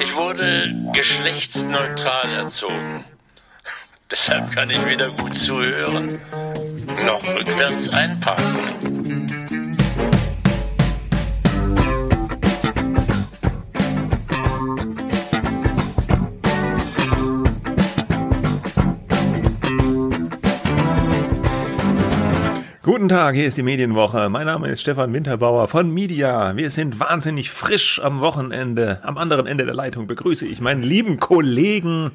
Ich wurde geschlechtsneutral erzogen. Deshalb kann ich weder gut zuhören noch rückwärts einparken. Guten Tag, hier ist die Medienwoche. Mein Name ist Stefan Winterbauer von Media. Wir sind wahnsinnig frisch am Wochenende. Am anderen Ende der Leitung begrüße ich meinen lieben Kollegen.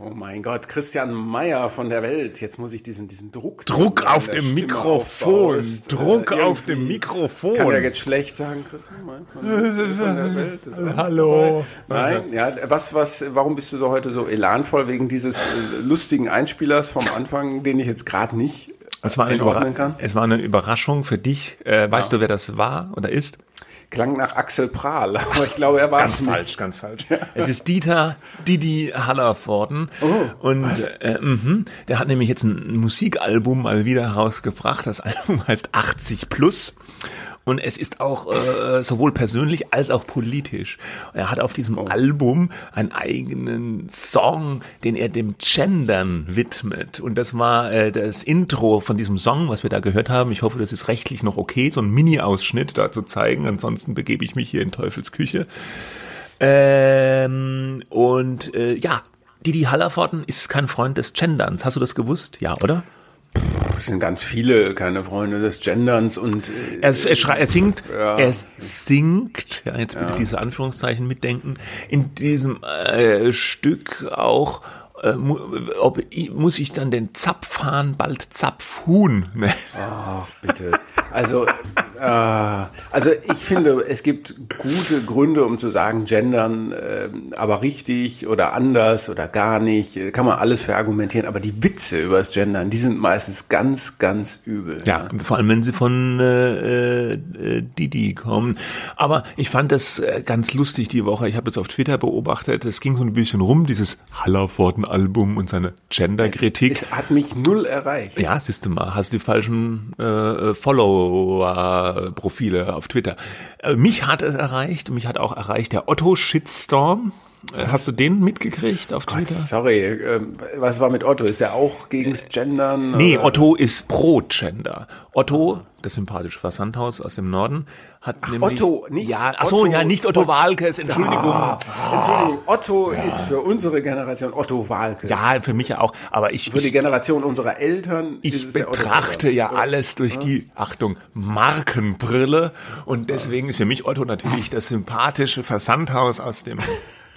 Oh mein Gott, Christian Meyer von der Welt. Jetzt muss ich diesen, diesen Druck. Druck auf dem Stimme Mikrofon. aufbaust. Druck Äh, auf dem Mikrofon. Kann er jetzt schlecht sagen, Christian Meyer von, von der Welt? Hallo. dabei. Nein, ja, was, was, warum bist du so heute so elanvoll wegen dieses äh, lustigen Einspielers vom Anfang, den ich jetzt gerade nicht Es war, es war eine Überraschung für dich. Äh, weißt du, wer das war oder ist? Klang nach Axel Prahl, aber ich glaube, er war es nicht. ganz falsch. Es ist Dieter Didi Hallervorden. Oh, und äh, mhm, der hat nämlich jetzt ein Musikalbum mal wieder rausgebracht. Das Album heißt 80 Plus. Und es ist auch äh, sowohl persönlich als auch politisch. Er hat auf diesem Album einen eigenen Song, den er dem Gendern widmet. Und das war äh, das Intro von diesem Song, was wir da gehört haben. Ich hoffe, das ist rechtlich noch okay, so ein Mini-Ausschnitt da zu zeigen. Ansonsten begebe ich mich hier in Teufels Küche. Ähm, und äh, ja, Didi Hallervorden ist kein Freund des Genderns. Hast du das gewusst? Ja, oder? Es sind ganz viele keine Freunde des Genderns und äh, Er, er, schrei, er singt, Ja. er singt, ja, jetzt bitte diese Anführungszeichen mitdenken, in diesem äh, Stück auch, äh, ob, muss ich dann den Zapfhahn bald Zapfhuhn nennen? Ach, bitte. Also, äh, also ich finde, es gibt gute Gründe, um zu sagen, gendern, äh, aber richtig oder anders oder gar nicht, äh, kann man alles verargumentieren. Aber die Witze über das Gendern, die sind meistens ganz, ganz übel. Ja, vor allem wenn sie von äh, äh, Didi kommen. Aber ich fand das äh, ganz lustig die Woche. Ich habe das auf Twitter beobachtet. Es ging so ein bisschen rum, dieses Hallervorden-Album und seine Gender-Kritik. Es hat mich null erreicht. Ja, siehst du mal, hast die falschen äh, Follower-Profile auf Twitter. Äh, mich hat es erreicht, mich hat auch erreicht der Otto-Shitstorm. Äh, hast du den mitgekriegt auf Gott, Twitter? sorry, ähm, was war mit Otto? Ist der auch gegens Gendern? Nee, oder? Otto ist pro Gender. Otto, das sympathische Versandhaus aus dem Norden, hat nämlich Otto, nicht ja, ach so, Otto- ja, nicht Otto Walkes, Entschuldigung. Ah, Entschuldigung, Otto ist für unsere Generation Otto Walkes. Ja, für mich ja auch, aber ich, Für die Generation unserer Eltern ich Otto betrachte ja alles durch die, Achtung, Markenbrille und deswegen ist für mich Otto natürlich das sympathische Versandhaus aus dem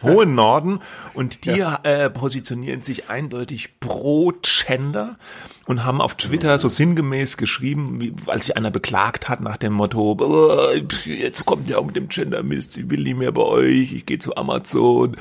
hohen Norden und die äh, positionieren sich eindeutig pro Gender und haben auf Twitter so sinngemäß geschrieben, wie, als sich einer beklagt hat nach dem Motto, "Oh, jetzt kommt ja auch mit dem Gender Mist, ich will nicht mehr bei euch, ich gehe zu Amazon.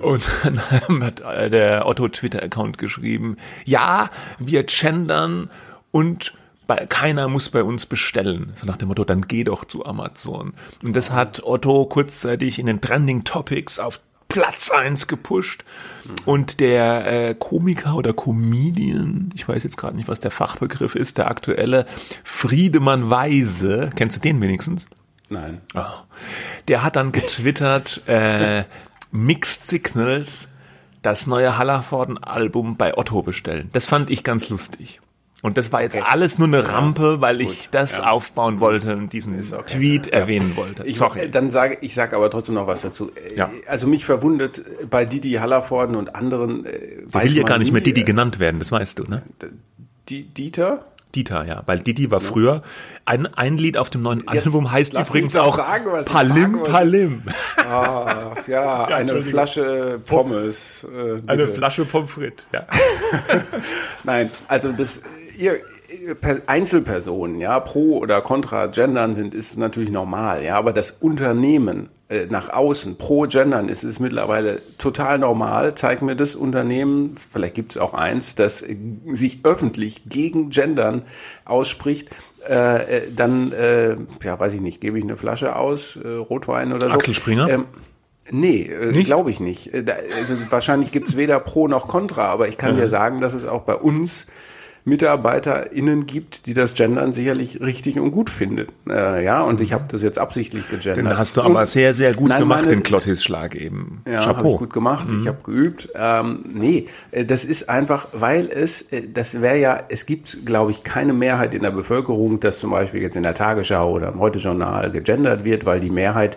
Und dann hat äh, der Otto Twitter-Account geschrieben, ja, wir gendern und bei, keiner muss bei uns bestellen. So nach dem Motto, dann geh doch zu Amazon. Und das hat Otto kurzzeitig in den Trending Topics auf Platz eins gepusht. Und der äh, Komiker oder Comedian, ich weiß jetzt gerade nicht, was der Fachbegriff ist, der aktuelle Friedemann Weise, kennst du den wenigstens? Nein. Oh. Der hat dann getwittert, äh, Mixed Signals, das neue Hallervorden-Album bei Otto bestellen. Das fand ich ganz lustig. Und das war jetzt alles nur eine Rampe, weil ich das aufbauen wollte und diesen okay. Tweet Ja. erwähnen wollte. Ich, Sorry. äh, Dann sage ich sage aber trotzdem noch was dazu. Äh, Ja. Also mich verwundert äh, bei Didi Hallervorden und anderen. Äh, Der will ja gar nicht mehr Didi genannt werden, das weißt du, ne? Die, Dieter? Dieter, ja, weil Didi war früher. Ein, ein Lied auf dem neuen Album heißt übrigens auch sagen, Palim. Palim. Ah, ja, eine Entschuldigung. Flasche Pommes. Äh. Eine Flasche Pommes frites, ja. Nein, also das ihr, ihr Per- Einzelpersonen, ja, pro oder contra gendern sind, ist natürlich normal, ja, aber das Unternehmen äh, nach außen pro gendern ist es mittlerweile total normal. Zeig mir das Unternehmen, vielleicht gibt es auch eins, das äh, sich öffentlich gegen gendern ausspricht. Äh, äh, dann, ja, weiß ich nicht, gebe ich eine Flasche aus, Rotwein oder so. Axel Springer? Ähm, Nee, glaube ich nicht. Da, also wahrscheinlich gibt's weder Pro noch Contra, aber ich kann dir sagen, dass es auch bei uns MitarbeiterInnen gibt, die das Gendern sicherlich richtig und gut finden. Äh, ja, und ich habe das jetzt absichtlich gegendert. Den hast du aber sehr, sehr gut Nein, gemacht, meine, den Klottis-Schlag eben. Ja, habe ich gut gemacht. Mhm. Ich habe geübt. Ähm, nee, äh, das ist einfach, weil es, äh, das wäre ja, es gibt, glaube ich, keine Mehrheit in der Bevölkerung, dass zum Beispiel jetzt in der Tagesschau oder im Heute-Journal gegendert wird, weil die Mehrheit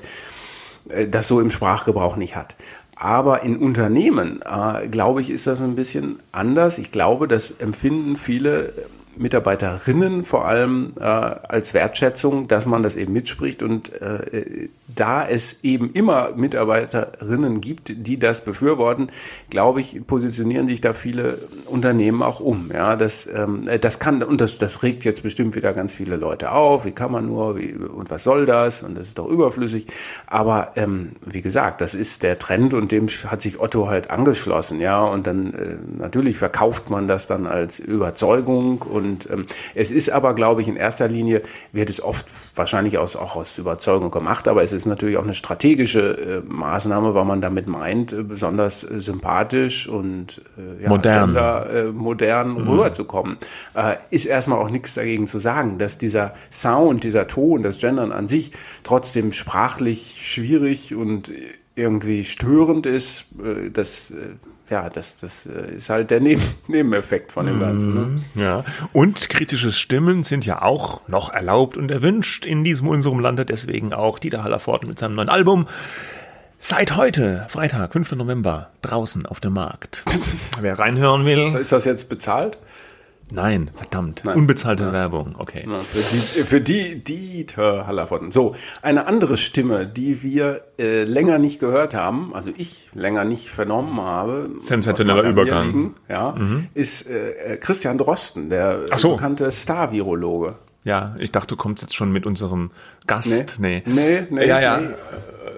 äh, das so im Sprachgebrauch nicht hat. Aber in Unternehmen, äh, glaube ich, ist das ein bisschen anders. Ich glaube, das empfinden viele Mitarbeiterinnen vor allem äh, als Wertschätzung, dass man das eben mitspricht und äh, da es eben immer Mitarbeiterinnen gibt, die das befürworten, glaube ich, positionieren sich da viele Unternehmen auch um. Ja, das, ähm, das kann und das, das regt jetzt bestimmt wieder ganz viele Leute auf. Wie kann man nur? Wie, und was soll das? Und das ist doch überflüssig. Aber ähm, wie gesagt, das ist der Trend und dem hat sich Otto halt angeschlossen. Ja, und dann äh, natürlich verkauft man das dann als Überzeugung und ähm, es ist aber, glaube ich, in erster Linie wird es oft wahrscheinlich aus, auch aus Überzeugung gemacht, aber es ist natürlich auch eine strategische äh, Maßnahme, weil man damit meint, äh, besonders äh, sympathisch und äh, ja, modern, gender, äh, modern mhm. rüberzukommen. Äh, ist erstmal auch nichts dagegen zu sagen, dass dieser Sound, dieser Ton, das Gendern an sich trotzdem sprachlich schwierig und irgendwie störend ist, äh, das äh, ja, das, das äh, ist halt der Neben Nebeneffekt von dem Ganzen. Ne? Mhm, ja, und kritische Stimmen sind ja auch noch erlaubt und erwünscht in diesem unserem Lande. Deswegen auch Dieter Hallerford mit seinem neuen Album. Seit heute, Freitag, 5. November, draußen auf dem Markt. Wer reinhören will. Ist das jetzt bezahlt? Nein, verdammt. Nein. Unbezahlte ja. Werbung, okay. Ja, für, die, für die Dieter Hallervorden. So, eine andere Stimme, die wir äh, länger nicht gehört haben, also ich länger nicht vernommen habe. Sensationeller Übergang. Liegen, ja, mhm. ist äh, Christian Drosten, der so. bekannte Star-Virologe. Ja, ich dachte, du kommst jetzt schon mit unserem Gast. Nee, nee, nee. nee ja, ja. Nee.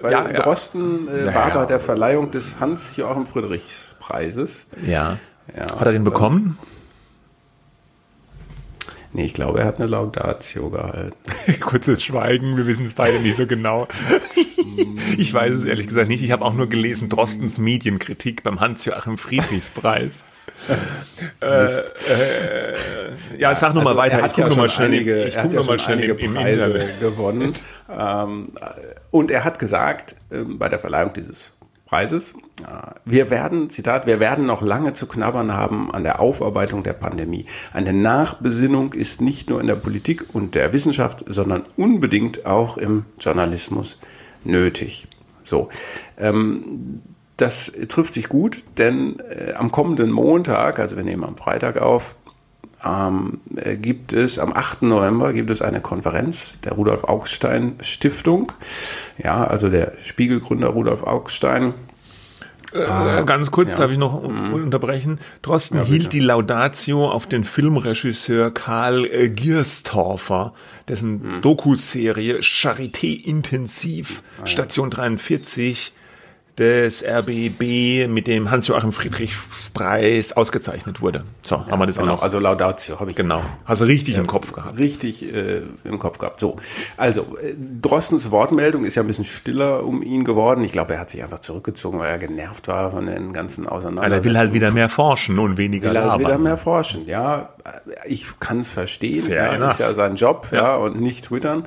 Weil ja, Drosten äh, ja. war bei der Verleihung des Hans-Joachim Friedrichs-Preises. Ja. ja. Hat er den bekommen? Nee, ich glaube, er hat eine Laudatio gehalten. Kurzes Schweigen, wir wissen es beide nicht so genau. ich weiß es ehrlich gesagt nicht. Ich habe auch nur gelesen, Drostens Medienkritik beim Hans-Joachim Friedrichspreis. äh, äh, ja, sag nochmal also weiter. Ich gucke ja nochmal schnell, einige, ich guck noch mal schnell im, im Internet. gewonnen. ähm, und er hat gesagt, äh, bei der Verleihung dieses Preises. Wir werden, Zitat, wir werden noch lange zu knabbern haben an der Aufarbeitung der Pandemie. Eine Nachbesinnung ist nicht nur in der Politik und der Wissenschaft, sondern unbedingt auch im Journalismus nötig. So, ähm, das trifft sich gut, denn äh, am kommenden Montag, also wir nehmen am Freitag auf, ähm, gibt es am 8. November gibt es eine Konferenz der Rudolf Augstein Stiftung. Ja, also der Spiegelgründer Rudolf Augstein. Äh, ah, ganz kurz, ja. darf ich noch mhm. unterbrechen? Drosten ja, hielt die Laudatio auf den Filmregisseur Karl äh, Gierstorfer, dessen mhm. Doku-Serie Charité Intensiv, ah. Station 43, des RBB mit dem Hans-Joachim Friedrichs-Preis ausgezeichnet wurde. So, ja, haben wir das genau, auch noch. Also Laudatio habe ich. Genau. Hast du richtig äh, im Kopf gehabt. Richtig äh, im Kopf gehabt. So, also äh, Drostens Wortmeldung ist ja ein bisschen stiller um ihn geworden. Ich glaube, er hat sich einfach zurückgezogen, weil er genervt war von den ganzen Auseinandersetzungen. Er will halt wieder mehr forschen und weniger will halt wieder mehr forschen. Ja, ich kann es verstehen. Fair ja, ist ja sein Job, ja, ja und nicht twittern.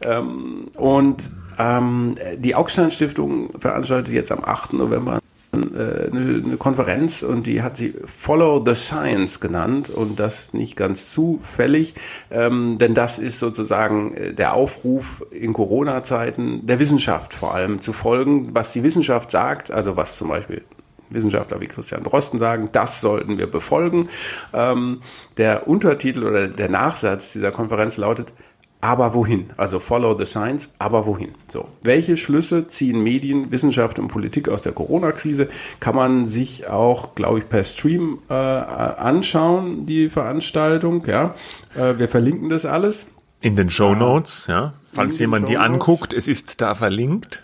Ähm, und ähm, die Augstein Stiftung veranstaltet jetzt am 8. November äh, eine, eine, Konferenz und die hat sie Follow the Science genannt und das nicht ganz zufällig, ähm, denn das ist sozusagen äh, der Aufruf in Corona-Zeiten der Wissenschaft vor allem zu folgen, was die Wissenschaft sagt, also was zum Beispiel Wissenschaftler wie Christian Drosten sagen, das sollten wir befolgen. Ähm, der Untertitel oder der Nachsatz dieser Konferenz lautet, aber wohin? Also follow the science, aber wohin? So. Welche Schlüsse ziehen Medien, Wissenschaft und Politik aus der Corona-Krise? Kann man sich auch, glaube ich, per Stream äh, anschauen, die Veranstaltung. Ja, äh, wir verlinken das alles. In den Show Notes, ja. Falls jemand die anguckt, es ist da verlinkt.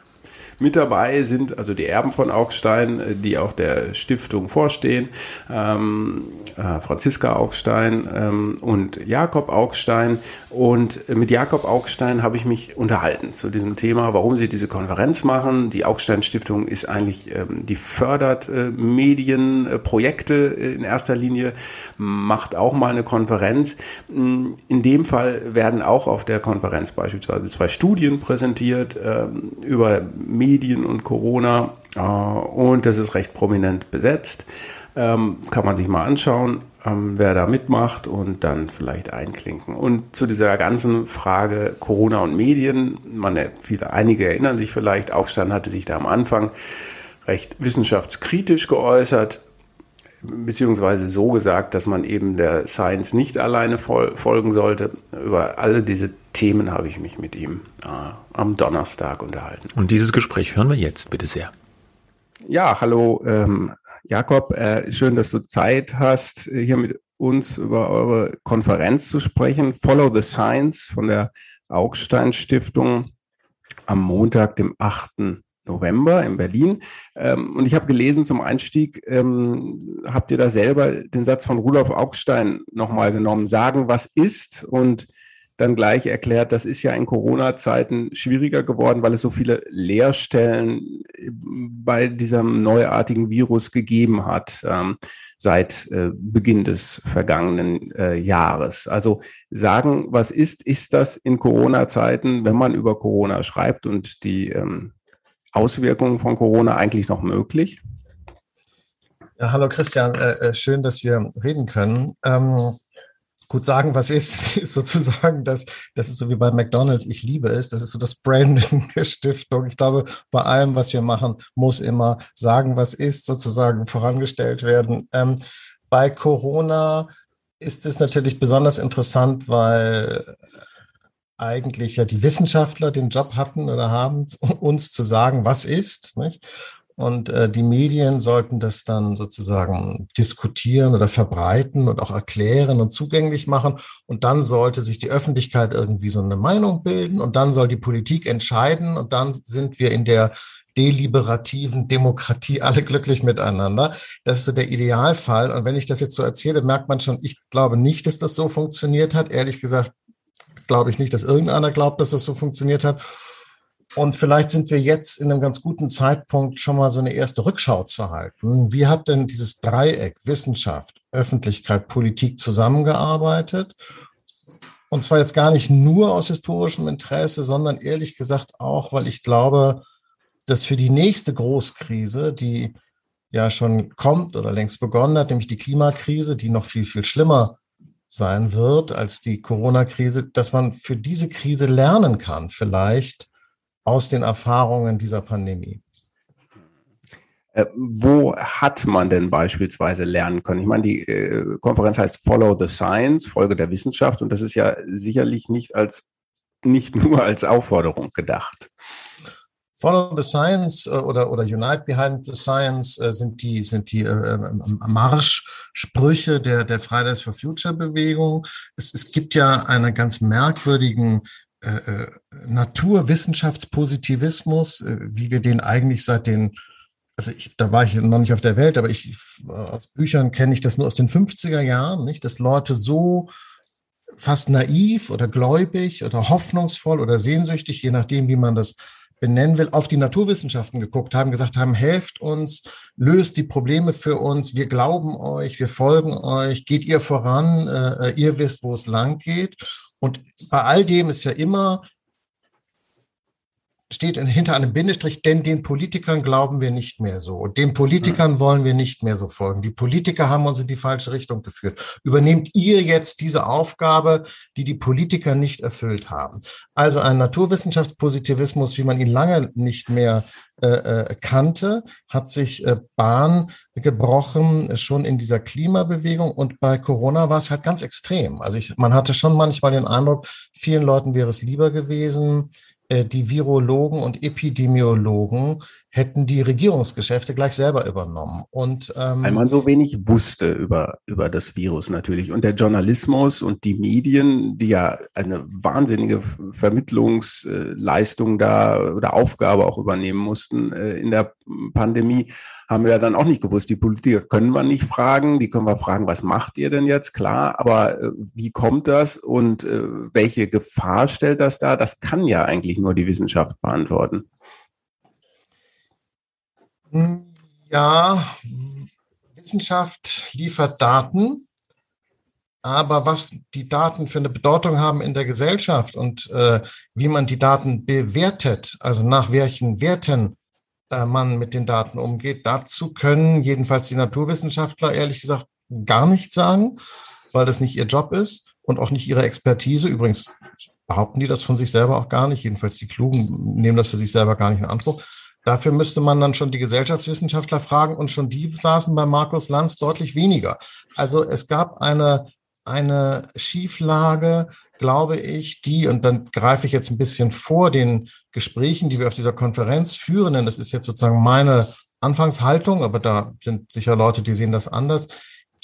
Mit dabei sind also die Erben von Augstein, äh, die auch der Stiftung vorstehen, ähm, äh, Franziska Augstein ähm, und Jakob Augstein. Und mit Jakob Augstein habe ich mich unterhalten zu diesem Thema, warum sie diese Konferenz machen. Die Augstein Stiftung ist eigentlich, ähm, die fördert äh, Medienprojekte äh, in erster Linie, macht auch mal eine Konferenz. Mm, in dem Fall werden auch auf der Konferenz beispielsweise zwei Studien präsentiert äh, über Medien und Corona äh, und das ist recht prominent besetzt. Ähm, kann man sich mal anschauen, ähm, wer da mitmacht und dann vielleicht einklinken. Und zu dieser ganzen Frage Corona und Medien, man, viele, einige erinnern sich vielleicht, Aufstand hatte sich da am Anfang recht wissenschaftskritisch geäußert, beziehungsweise so gesagt, dass man eben der Science nicht alleine fol folgen sollte. Über alle diese Themen habe ich mich mit ihm äh, am Donnerstag unterhalten. Und dieses Gespräch hören wir jetzt, bitte sehr. Ja, hallo ähm, Jakob, äh, schön, dass du Zeit hast, hier mit uns über eure Konferenz zu sprechen. Follow the Science von der Augstein Stiftung am Montag, dem 8. November in Berlin. Ähm, und ich habe gelesen zum Einstieg, ähm, habt ihr da selber den Satz von Rudolf Augstein nochmal genommen, sagen, was ist und dann gleich erklärt, das ist ja in Corona-Zeiten schwieriger geworden, weil es so viele Leerstellen bei diesem neuartigen Virus gegeben hat ähm, seit äh, Beginn des vergangenen äh, Jahres. Also sagen, was ist, ist das in Corona-Zeiten, wenn man über Corona schreibt und die ähm, Auswirkungen von Corona eigentlich noch möglich? Ja, hallo Christian, äh, äh schön, dass wir reden können. Ähm, gut sagen, was ist, ist sozusagen das, das ist so wie bei McDonalds, ich liebe es, das ist so das Branding der Stiftung. Ich glaube, bei allem, was wir machen, muss immer sagen, was ist, sozusagen vorangestellt werden. Ähm, bei Corona ist es natürlich besonders interessant, weil eigentlich ja die Wissenschaftler den Job hatten oder haben, uns zu sagen, was ist. Nicht? Und äh, die Medien sollten das dann sozusagen diskutieren oder verbreiten und auch erklären und zugänglich machen. Und dann sollte sich die Öffentlichkeit irgendwie so eine Meinung bilden und dann soll die Politik entscheiden und dann sind wir in der deliberativen Demokratie alle glücklich miteinander. Das ist so der Idealfall. Und wenn ich das jetzt so erzähle, merkt man schon, ich glaube nicht, dass das so funktioniert hat. Ehrlich gesagt, glaube ich nicht, dass irgendeiner glaubt, dass das so funktioniert hat. Und vielleicht sind wir jetzt in einem ganz guten Zeitpunkt schon mal so eine erste Rückschau zu halten. Wie hat denn dieses Dreieck Wissenschaft, Öffentlichkeit, Politik zusammengearbeitet? Und zwar jetzt gar nicht nur aus historischem Interesse, sondern ehrlich gesagt auch, weil ich glaube, dass für die nächste Großkrise, die ja schon kommt oder längst begonnen hat, nämlich die Klimakrise, die noch viel, viel schlimmer sein wird als die Corona-Krise, dass man für diese Krise lernen kann, vielleicht aus den Erfahrungen dieser Pandemie. Äh, wo hat man denn beispielsweise lernen können? Ich meine, die äh, Konferenz heißt Follow the Science, Folge der Wissenschaft, und das ist ja sicherlich nicht als nicht nur als Aufforderung gedacht. Follow the Science äh, oder, oder Unite Behind the Science äh, sind die, sind die äh, Marschsprüche der, der Fridays for Future Bewegung. Es, es gibt ja einen ganz merkwürdigen äh, Naturwissenschaftspositivismus, wie wir den eigentlich seit den, also ich, da war ich noch nicht auf der Welt, aber ich, aus Büchern kenne ich das nur aus den 50er Jahren, nicht, dass Leute so fast naiv oder gläubig oder hoffnungsvoll oder sehnsüchtig, je nachdem, wie man das benennen will, auf die Naturwissenschaften geguckt haben, gesagt haben, helft uns, löst die Probleme für uns, wir glauben euch, wir folgen euch, geht ihr voran, äh, ihr wisst, wo es lang geht. Und bei all dem ist ja immer steht hinter einem Bindestrich, denn den Politikern glauben wir nicht mehr so. Und den Politikern hm. wollen wir nicht mehr so folgen. Die Politiker haben uns in die falsche Richtung geführt. Übernehmt ihr jetzt diese Aufgabe, die die Politiker nicht erfüllt haben? Also ein Naturwissenschaftspositivismus, wie man ihn lange nicht mehr äh, äh kannte, hat sich äh, Bahn gebrochen, schon in dieser Klimabewegung. Und bei Corona war es halt ganz extrem. Also ich, man hatte schon manchmal den Eindruck, vielen Leuten wäre es lieber gewesen, die Virologen und Epidemiologen hätten die Regierungsgeschäfte gleich selber übernommen. Und, ähm, Weil man so wenig wusste über, über das Virus natürlich. Und der Journalismus und die Medien, die ja eine wahnsinnige Vermittlungsleistung da oder Aufgabe auch übernehmen mussten äh, in der Pandemie, haben wir ja dann auch nicht gewusst. Die Politiker können wir nicht fragen, die können wir fragen, was macht ihr denn jetzt? Klar, aber äh, wie kommt das und äh, welche Gefahr stellt das da? Das kann ja eigentlich nur die Wissenschaft beantworten. Ja, Wissenschaft liefert Daten, aber was die Daten für eine Bedeutung haben in der Gesellschaft und äh, wie man die Daten bewertet, also nach welchen Werten äh, man mit den Daten umgeht, dazu können jedenfalls die Naturwissenschaftler ehrlich gesagt gar nichts sagen, weil das nicht ihr Job ist und auch nicht ihre Expertise. Übrigens behaupten die das von sich selber auch gar nicht, jedenfalls die Klugen nehmen das für sich selber gar nicht in Anspruch. Dafür müsste man dann schon die Gesellschaftswissenschaftler fragen und schon die saßen bei Markus Lanz deutlich weniger. Also es gab eine, eine Schieflage, glaube ich, die, und dann greife ich jetzt ein bisschen vor den Gesprächen, die wir auf dieser Konferenz führen, denn das ist jetzt sozusagen meine Anfangshaltung, aber da sind sicher Leute, die sehen das anders.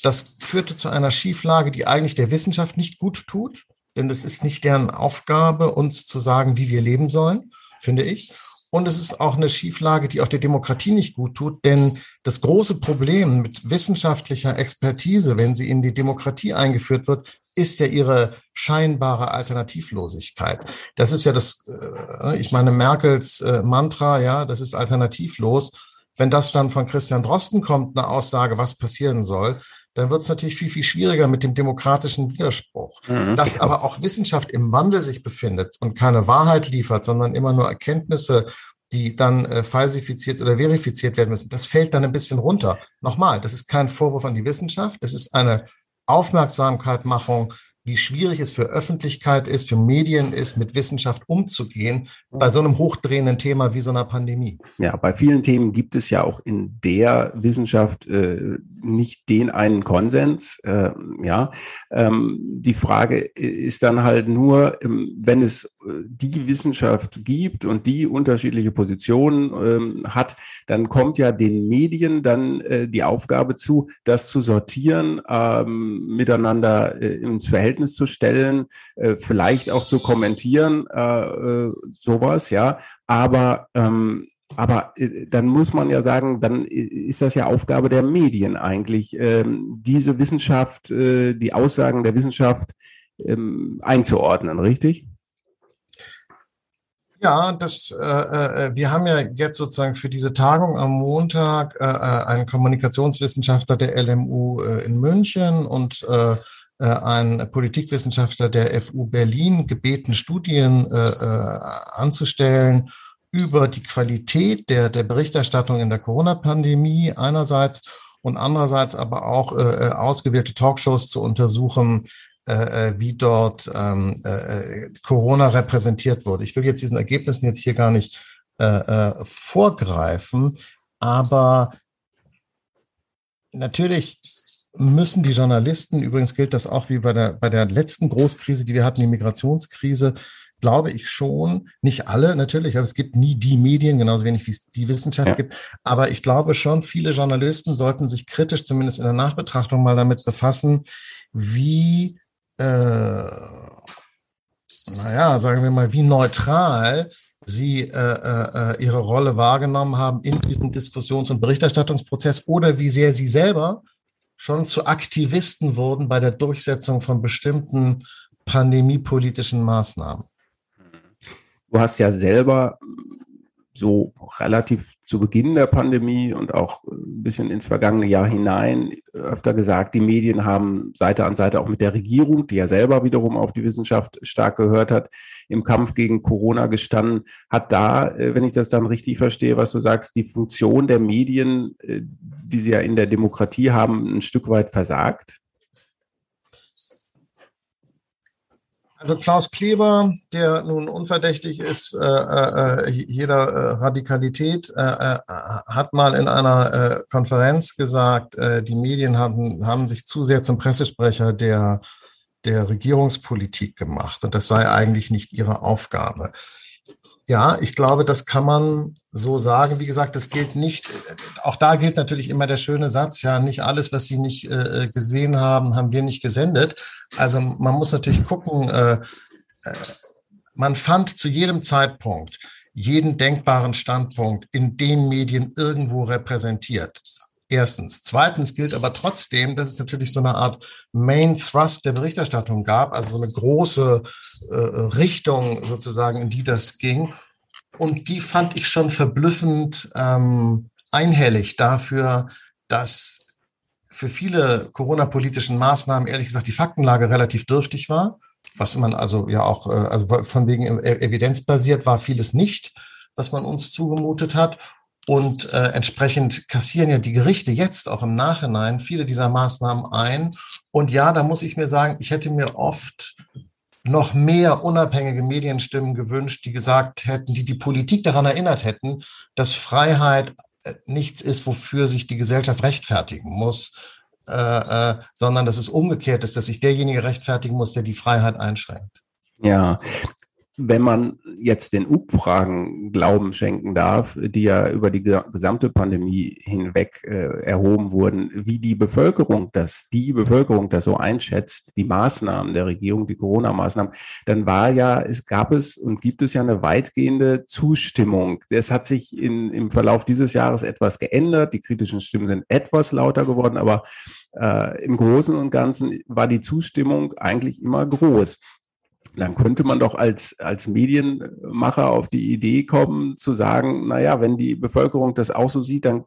Das führte zu einer Schieflage, die eigentlich der Wissenschaft nicht gut tut, denn es ist nicht deren Aufgabe, uns zu sagen, wie wir leben sollen, finde ich. Und es ist auch eine Schieflage, die auch der Demokratie nicht gut tut, denn das große Problem mit wissenschaftlicher Expertise, wenn sie in die Demokratie eingeführt wird, ist ja ihre scheinbare Alternativlosigkeit. Das ist ja das, äh, ich meine, Merkels äh, Mantra, ja, das ist alternativlos. Wenn das dann von Christian Drosten kommt, eine Aussage, was passieren soll, dann wird es natürlich viel, viel schwieriger mit dem demokratischen Widerspruch. Mhm, Dass aber auch Wissenschaft im Wandel sich befindet und keine Wahrheit liefert, sondern immer nur Erkenntnisse, die dann äh, falsifiziert oder verifiziert werden müssen, das fällt dann ein bisschen runter. Nochmal, das ist kein Vorwurf an die Wissenschaft, es ist eine Aufmerksamkeitmachung wie schwierig es für Öffentlichkeit ist, für Medien ist, mit Wissenschaft umzugehen bei so einem hochdrehenden Thema wie so einer Pandemie. Ja, bei vielen Themen gibt es ja auch in der Wissenschaft äh, nicht den einen Konsens. Äh, ja, ähm, die Frage ist dann halt nur, ähm, wenn es äh, die Wissenschaft gibt und die unterschiedliche Positionen ähm, hat, dann kommt ja den Medien dann äh, die Aufgabe zu, das zu sortieren, ähm, miteinander äh, ins Verhältnis zu stellen, äh, vielleicht auch zu kommentieren, äh, äh, sowas, ja. Aber ähm, aber äh, dann muss man ja sagen, dann ist das ja Aufgabe der Medien eigentlich, ähm, diese Wissenschaft, die Aussagen der Wissenschaft ähm, einzuordnen, richtig? Ja, das, äh, äh, wir haben ja jetzt sozusagen für diese Tagung am Montag äh, einen Kommunikationswissenschaftler der LMU äh, in München und äh, äh, ein Politikwissenschaftler der FU Berlin gebeten, Studien äh, äh, anzustellen über die Qualität der, der Berichterstattung in der Corona-Pandemie einerseits und andererseits aber auch äh, ausgewählte Talkshows zu untersuchen, äh, wie dort ähm, äh, Corona repräsentiert wurde. Ich will jetzt diesen Ergebnissen jetzt hier gar nicht äh, äh, vorgreifen, aber natürlich müssen die Journalisten, übrigens gilt das auch wie bei der, bei der letzten Großkrise, die wir hatten, die Migrationskrise, glaube ich schon, nicht alle natürlich, aber es gibt nie die Medien, genauso wenig wie es die Wissenschaft ja. gibt. Aber ich glaube schon, viele Journalisten sollten sich kritisch, zumindest in der Nachbetrachtung, mal damit befassen, wie, äh, naja, sagen wir mal, wie neutral Sie äh, äh, ihre Rolle wahrgenommen haben in diesem Diskussions- und Berichterstattungsprozess oder wie sehr Sie selber schon zu Aktivisten wurden bei der Durchsetzung von bestimmten pandemiepolitischen Maßnahmen. Du hast ja selber so relativ zu Beginn der Pandemie und auch ein bisschen ins vergangene Jahr hinein öfter gesagt, die Medien haben Seite an Seite auch mit der Regierung, die ja selber wiederum auf die Wissenschaft stark gehört hat, im Kampf gegen Corona gestanden. Hat da, äh, wenn ich das dann richtig verstehe, was du sagst, die Funktion der Medien, äh, die sie ja in der Demokratie haben, ein Stück weit versagt? Also Klaus Kleber, der nun unverdächtig ist äh, äh, jeder äh, Radikalität, äh, äh, hat mal in einer äh, Konferenz gesagt, die Medien haben, haben sich zu sehr zum Pressesprecher der, der Regierungspolitik gemacht und das sei eigentlich nicht ihre Aufgabe. Ja, ich glaube, das kann man so sagen. Wie gesagt, das gilt nicht, auch da gilt natürlich immer der schöne Satz, ja, nicht alles, was Sie nicht äh, gesehen haben, haben wir nicht gesendet. Also man muss natürlich gucken, äh, äh man fand zu jedem Zeitpunkt jeden denkbaren Standpunkt in den Medien irgendwo repräsentiert. Erstens. Zweitens gilt aber trotzdem, dass es natürlich so eine Art Main Thrust der Berichterstattung gab, also so eine große äh, Richtung sozusagen, in die das ging. Und die fand ich schon verblüffend ähm, einhellig dafür, dass für viele Corona-politischen Maßnahmen ehrlich gesagt die Faktenlage relativ dürftig war, was man also ja auch, äh, also von wegen evidenzbasiert war vieles nicht, was man uns zugemutet hat. Und äh, entsprechend kassieren ja die Gerichte jetzt auch im Nachhinein viele dieser Maßnahmen ein. Und ja, da muss ich mir sagen, ich hätte mir oft noch mehr unabhängige Medienstimmen gewünscht, die gesagt hätten, die die Politik daran erinnert hätten, dass Freiheit äh, nichts ist, wofür sich die Gesellschaft rechtfertigen muss, äh, äh, sondern dass es umgekehrt ist, dass sich derjenige rechtfertigen muss, der die Freiheit einschränkt. Ja, wenn man jetzt den Umfragen Glauben schenken darf, die ja über die gesamte Pandemie hinweg äh, erhoben wurden, wie die Bevölkerung das, die Bevölkerung das so einschätzt, die Maßnahmen der Regierung, die Corona-Maßnahmen, dann war ja, es gab es und gibt es ja eine weitgehende Zustimmung. Es hat sich in, im Verlauf dieses Jahres etwas geändert. Die kritischen Stimmen sind etwas lauter geworden, aber äh, im Großen und Ganzen war die Zustimmung eigentlich immer groß dann könnte man doch als, als Medienmacher auf die Idee kommen, zu sagen, naja, wenn die Bevölkerung das auch so sieht, dann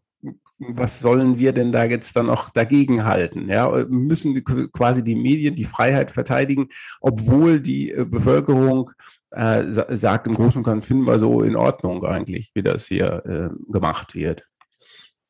was sollen wir denn da jetzt dann noch dagegen halten? Ja, müssen quasi die Medien die Freiheit verteidigen, obwohl die äh, Bevölkerung äh, sagt, im Großen und Ganzen finden wir so in Ordnung eigentlich, wie das hier äh, gemacht wird.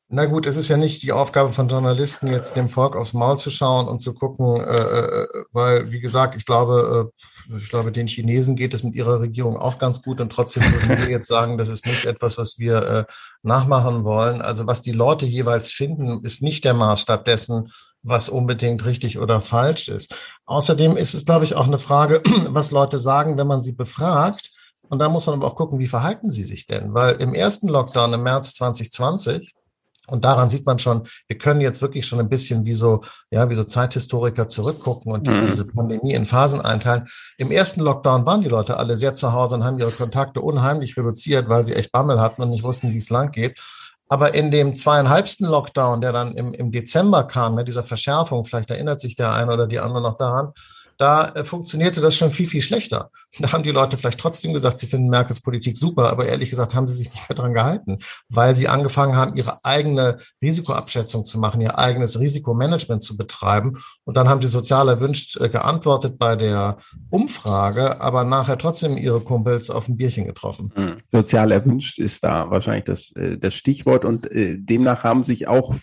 Na gut, es ist ja nicht die Aufgabe von Journalisten, jetzt dem Volk aufs Maul zu schauen und zu gucken, äh, äh weil, wie gesagt, ich glaube, äh, ich glaube, den Chinesen geht es mit ihrer Regierung auch ganz gut und trotzdem würden wir jetzt sagen, das ist nicht etwas, was wir äh, nachmachen wollen. Also was die Leute jeweils finden, ist nicht der Maßstab dessen, was unbedingt richtig oder falsch ist. Außerdem ist es, glaube ich, auch eine Frage, was Leute sagen, wenn man sie befragt. Und da muss man aber auch gucken, wie verhalten sie sich denn? Weil im ersten Lockdown im März 2020 und daran sieht man schon, wir können jetzt wirklich schon ein bisschen wie so, ja, wie so Zeithistoriker zurückgucken und die, mhm. diese Pandemie in Phasen einteilen. Im ersten Lockdown waren die Leute alle sehr zu Hause und haben ihre Kontakte unheimlich reduziert, weil sie echt Bammel hatten und nicht wussten, wie es lang geht. Aber in dem zweieinhalbsten Lockdown, der dann im, im Dezember kam, mit dieser Verschärfung, vielleicht erinnert sich der eine oder die andere noch daran, da äh, funktionierte das schon viel, viel schlechter. Da haben die Leute vielleicht trotzdem gesagt, sie finden Merkels Politik super, aber ehrlich gesagt haben sie sich nicht mehr dran gehalten, weil sie angefangen haben, ihre eigene Risikoabschätzung zu machen, ihr eigenes Risikomanagement zu betreiben. Und dann haben sie sozial erwünscht äh, geantwortet bei der Umfrage, aber nachher trotzdem ihre Kumpels auf ein Bierchen getroffen. Hm. Sozial erwünscht ist da wahrscheinlich das, äh, das Stichwort und demnach haben sich auch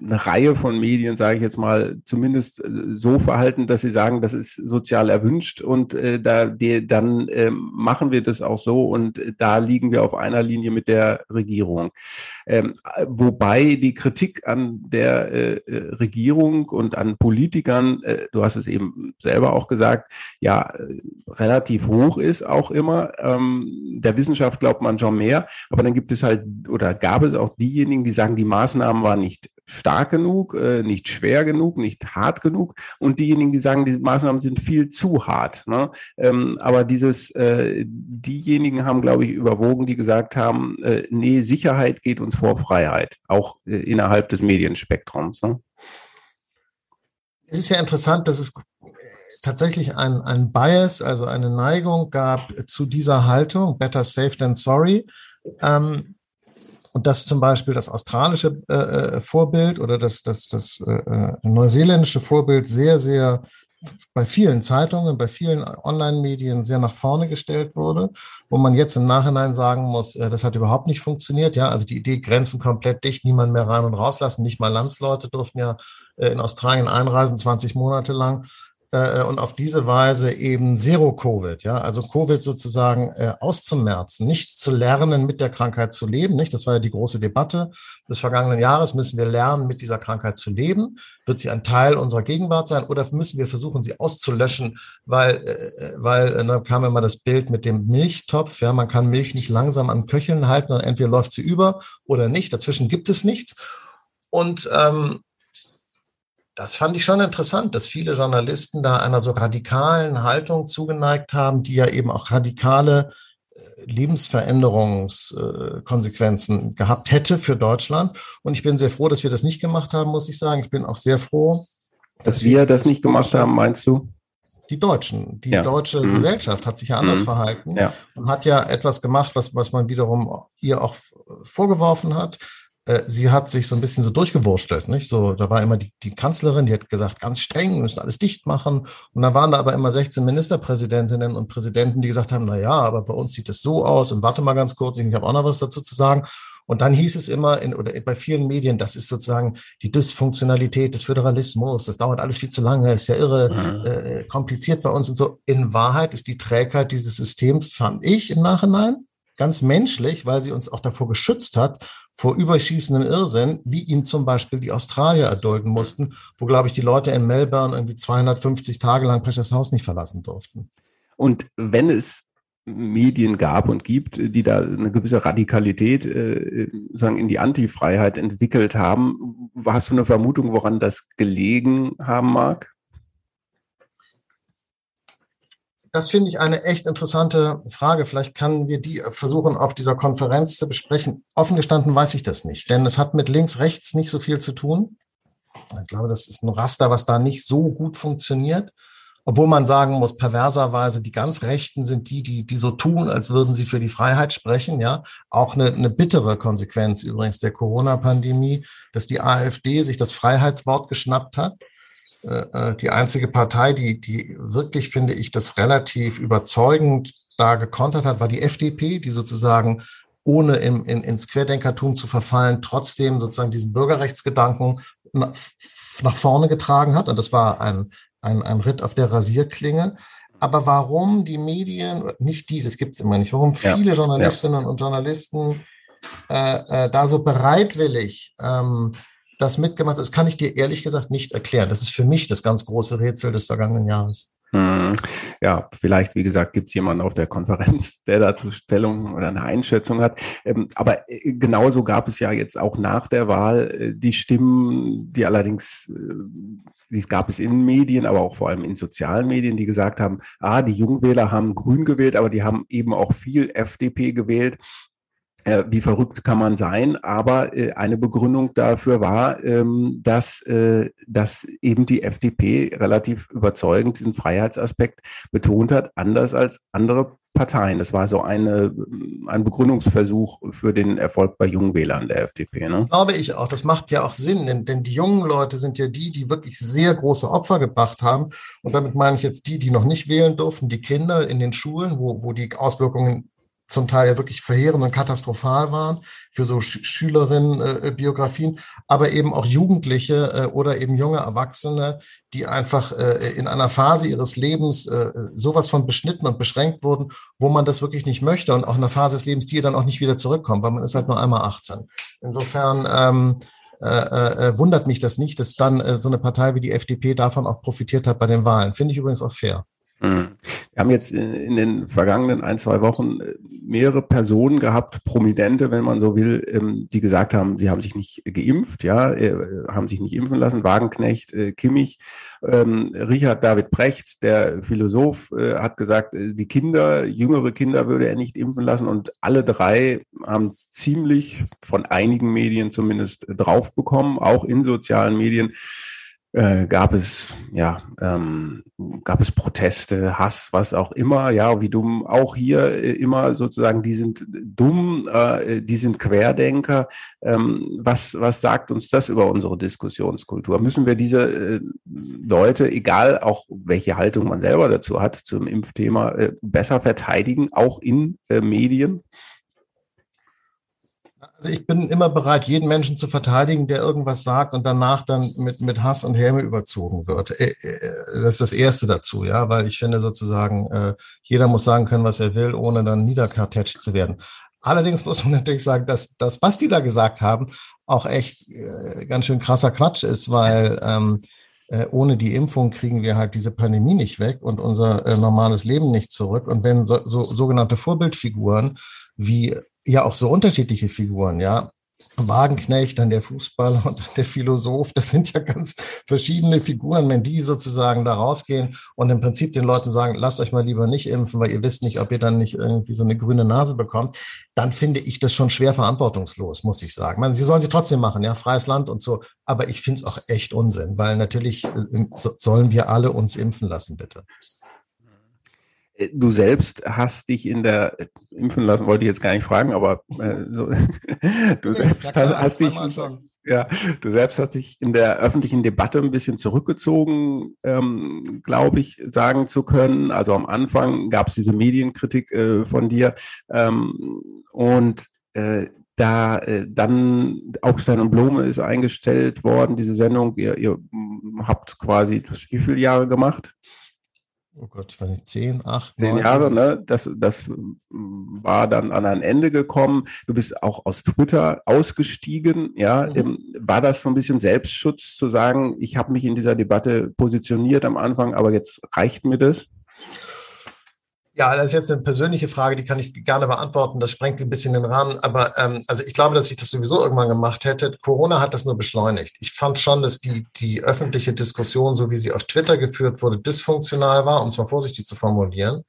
eine Reihe von Medien, sage ich jetzt mal, zumindest äh, so verhalten, dass sie sagen, das ist sozial erwünscht und äh, da die, dann äh, machen wir das auch so und äh, da liegen wir auf einer Linie mit der Regierung. Ähm, wobei die Kritik an der äh, Regierung und an Politikern, du hast es eben selber auch gesagt, ja, relativ hoch ist auch immer. Ähm, der Wissenschaft glaubt man schon mehr, aber dann gibt es halt oder gab es auch diejenigen, die sagen, die Maßnahmen waren nicht stark genug, äh, nicht schwer genug, nicht hart genug und diejenigen, die sagen, diese Maßnahmen sind viel zu hart. Ne? Ähm, aber dieses, äh, diejenigen haben, glaube ich, überwogen, die gesagt haben, äh, nee, Sicherheit geht uns vor Freiheit, auch innerhalb des Medienspektrums. Ne? Es ist ja interessant, dass es tatsächlich ein, ein Bias, also eine Neigung gab zu dieser Haltung, better safe than sorry. Ähm, und dass zum Beispiel das australische äh, äh, Vorbild oder das, das, das äh, äh, neuseeländische Vorbild sehr, sehr bei vielen Zeitungen, bei vielen Online-Medien sehr nach vorne gestellt wurde, wo man jetzt im Nachhinein sagen muss, äh, das hat überhaupt nicht funktioniert. Ja, also die Idee, Grenzen komplett dicht, niemand mehr rein und rauslassen, nicht mal Landsleute durften ja in Australien einreisen, 20 Monate lang äh, und auf diese Weise eben Zero-Covid, ja, also Covid sozusagen äh, auszumerzen, nicht zu lernen, mit der Krankheit zu leben, nicht? Das war ja die große Debatte des vergangenen Jahres. Müssen wir lernen, mit dieser Krankheit zu leben? Wird sie ein Teil unserer Gegenwart sein oder müssen wir versuchen, sie auszulöschen? Weil, äh, weil äh, da kam immer das Bild mit dem Milchtopf, ja, man kann Milch nicht langsam an Köcheln halten, sondern entweder läuft sie über oder nicht. Dazwischen gibt es nichts. Und ähm, das fand ich schon interessant, dass viele Journalisten da einer so radikalen Haltung zugeneigt haben, die ja eben auch radikale äh, Lebensveränderungskonsequenzen gehabt hätte für Deutschland. Und ich bin sehr froh, dass wir das nicht gemacht haben, muss ich sagen. Ich bin auch sehr froh, dass, dass wir das nicht gemacht haben, meinst du? Die Deutschen, die ja. deutsche mhm. Gesellschaft hat sich ja anders mhm. verhalten ja. und hat ja etwas gemacht, was, was man wiederum ihr auch vorgeworfen hat, äh, sie hat sich so ein bisschen so durchgewurstelt, nicht? So, da war immer die, die Kanzlerin, die hat gesagt, ganz streng, wir müssen alles dicht machen. Und dann waren da aber immer 16 Ministerpräsidentinnen und Präsidenten, die gesagt haben, na ja, aber bei uns sieht es so aus und warte mal ganz kurz, ich habe auch noch was dazu zu sagen. Und dann hieß es immer in, oder bei vielen Medien, das ist sozusagen die Dysfunktionalität des Föderalismus, das dauert alles viel zu lange, ist ja irre, mhm. äh, kompliziert bei uns und so. In Wahrheit ist die Trägheit dieses Systems, fand ich im Nachhinein, ganz menschlich, weil sie uns auch davor geschützt hat, vor überschießenden Irrsinn, wie ihn zum Beispiel die Australier erdulden mussten, wo, glaube ich, die Leute in Melbourne irgendwie 250 Tage lang praktisch das Haus nicht verlassen durften. Und wenn es Medien gab und gibt, die da eine gewisse Radikalität äh, sagen in die Antifreiheit entwickelt haben, hast du eine Vermutung, woran das gelegen haben mag? Das finde ich eine echt interessante Frage. Vielleicht können wir die versuchen, auf dieser Konferenz zu besprechen. Offen gestanden weiß ich das nicht, denn es hat mit links, rechts nicht so viel zu tun. Ich glaube, das ist ein Raster, was da nicht so gut funktioniert. Obwohl man sagen muss, perverserweise, die ganz Rechten sind die, die, die so tun, als würden sie für die Freiheit sprechen, ja. Auch eine, eine bittere Konsequenz übrigens der Corona-Pandemie, dass die AfD sich das Freiheitswort geschnappt hat die einzige Partei, die, die wirklich, finde ich, das relativ überzeugend da gekontert hat, war die FDP, die sozusagen ohne im, in, ins Querdenkertum zu verfallen, trotzdem sozusagen diesen Bürgerrechtsgedanken nach, nach vorne getragen hat. Und das war ein, ein, ein Ritt auf der Rasierklinge. Aber warum die Medien, nicht die, das gibt es immer nicht, warum viele ja, Journalistinnen ja. und Journalisten äh, äh, da so bereitwillig ähm, das mitgemacht Das kann ich dir ehrlich gesagt nicht erklären. Das ist für mich das ganz große Rätsel des vergangenen Jahres. Hm. Ja, vielleicht, wie gesagt, gibt es jemanden auf der Konferenz, der dazu Stellung oder eine Einschätzung hat. Ähm, aber äh, genauso gab es ja jetzt auch nach der Wahl äh, die Stimmen, die allerdings, äh, die gab es in Medien, aber auch vor allem in sozialen Medien, die gesagt haben, ah, die Jungwähler haben Grün gewählt, aber die haben eben auch viel FDP gewählt äh, wie verrückt kann man sein, aber äh, eine Begründung dafür war, ähm, dass, äh, dass eben die FDP relativ überzeugend diesen Freiheitsaspekt betont hat, anders als andere Parteien. Das war so eine, ein Begründungsversuch für den Erfolg bei Jungwählern der FDP. Ne? Glaube ich auch. Das macht ja auch Sinn, denn, denn die jungen Leute sind ja die, die wirklich sehr große Opfer gebracht haben. Und damit meine ich jetzt die, die noch nicht wählen durften, die Kinder in den Schulen, wo, wo die Auswirkungen zum Teil ja wirklich verheerend und katastrophal waren für so Sch Schülerinnen-Biografien, äh, aber eben auch Jugendliche äh, oder eben junge Erwachsene, die einfach äh, in einer Phase ihres Lebens äh, sowas von beschnitten und beschränkt wurden, wo man das wirklich nicht möchte und auch in einer Phase des Lebens, die dann auch nicht wieder zurückkommt, weil man ist halt nur einmal 18. Insofern ähm, äh, äh, wundert mich das nicht, dass dann äh, so eine Partei wie die FDP davon auch profitiert hat bei den Wahlen. Finde ich übrigens auch fair. Mhm. Wir haben jetzt in den vergangenen ein, zwei Wochen äh, mehrere Personen gehabt, Prominente, wenn man so will, ähm, die gesagt haben, sie haben sich nicht geimpft, ja, äh, haben sich nicht impfen lassen. Wagenknecht, äh, Kimmich, ähm, Richard David Brecht, der Philosoph, hat gesagt, die Kinder, jüngere Kinder würde er nicht impfen lassen und alle drei haben ziemlich von einigen Medien zumindest drauf bekommen, auch in sozialen Medien äh, gab es ja ähm, gab es Proteste, Hass, was auch immer, ja, wie dumm auch hier äh, immer sozusagen, die sind dumm, äh, die sind Querdenker. Ähm, was was sagt uns das über unsere Diskussionskultur? Müssen wir diese äh, Leute, egal auch welche Haltung man selber dazu hat zum Impfthema, äh, besser verteidigen, auch in Medien? Also ich bin immer bereit, jeden Menschen zu verteidigen, der irgendwas sagt und danach dann mit, mit Hass und Häme überzogen wird. Äh, äh, das ist das Erste dazu, ja, weil ich finde sozusagen, äh, jeder muss sagen können, was er will, ohne dann niederkartetscht zu werden. Allerdings muss man natürlich sagen, dass das, was die da gesagt haben, auch echt ganz schön krasser Quatsch ist, weil ähm, ohne die Impfung kriegen wir halt diese Pandemie nicht weg und unser normales Leben nicht zurück. Und wenn so, so sogenannte Vorbildfiguren wie ja auch so unterschiedliche Figuren, ja. Wagenknecht, dann der Fußballer und der Philosoph, das sind ja ganz verschiedene Figuren. Wenn die sozusagen da rausgehen und im Prinzip den Leuten sagen, lasst euch mal lieber nicht impfen, weil ihr wisst nicht, ob ihr dann nicht irgendwie so eine grüne Nase bekommt, dann finde ich das schon schwer verantwortungslos, muss ich sagen. meine, sie sollen sie trotzdem machen, ja, freies Land und so. Aber ich finde es auch echt Unsinn, weil natürlich äh, sollen wir alle uns impfen lassen, bitte. Äh, du selbst hast dich in der äh, impfen lassen, wollte ich jetzt gar nicht fragen, aber äh, so, du selbst ja, hast, hast dich ja, du selbst hast dich in der öffentlichen Debatte ein bisschen zurückgezogen, ähm, glaube ich, sagen zu können. Also am Anfang gab es diese Medienkritik äh, von dir ähm, und äh, da äh, dann Augstein und Blome ist eingestellt worden, diese Sendung. Ihr, ihr habt quasi wie viele Jahre gemacht? Oh Gott, ich weiß nicht, zehn, acht, zehn. Jahre, ne? Das, das war dann an ein Ende gekommen. Du bist auch aus Twitter ausgestiegen, ja. Mhm. War das so ein bisschen Selbstschutz zu sagen, ich habe mich in dieser Debatte positioniert am Anfang, aber jetzt reicht mir das? Ja, das ist jetzt eine persönliche Frage, die kann ich gerne beantworten. Das sprengt ein bisschen den Rahmen. Aber ähm, also ich glaube, dass ich das sowieso irgendwann gemacht hätte. Corona hat das nur beschleunigt. Ich fand schon, dass die, die öffentliche Diskussion, so wie sie auf Twitter geführt wurde, dysfunktional war, um es mal vorsichtig zu formulieren.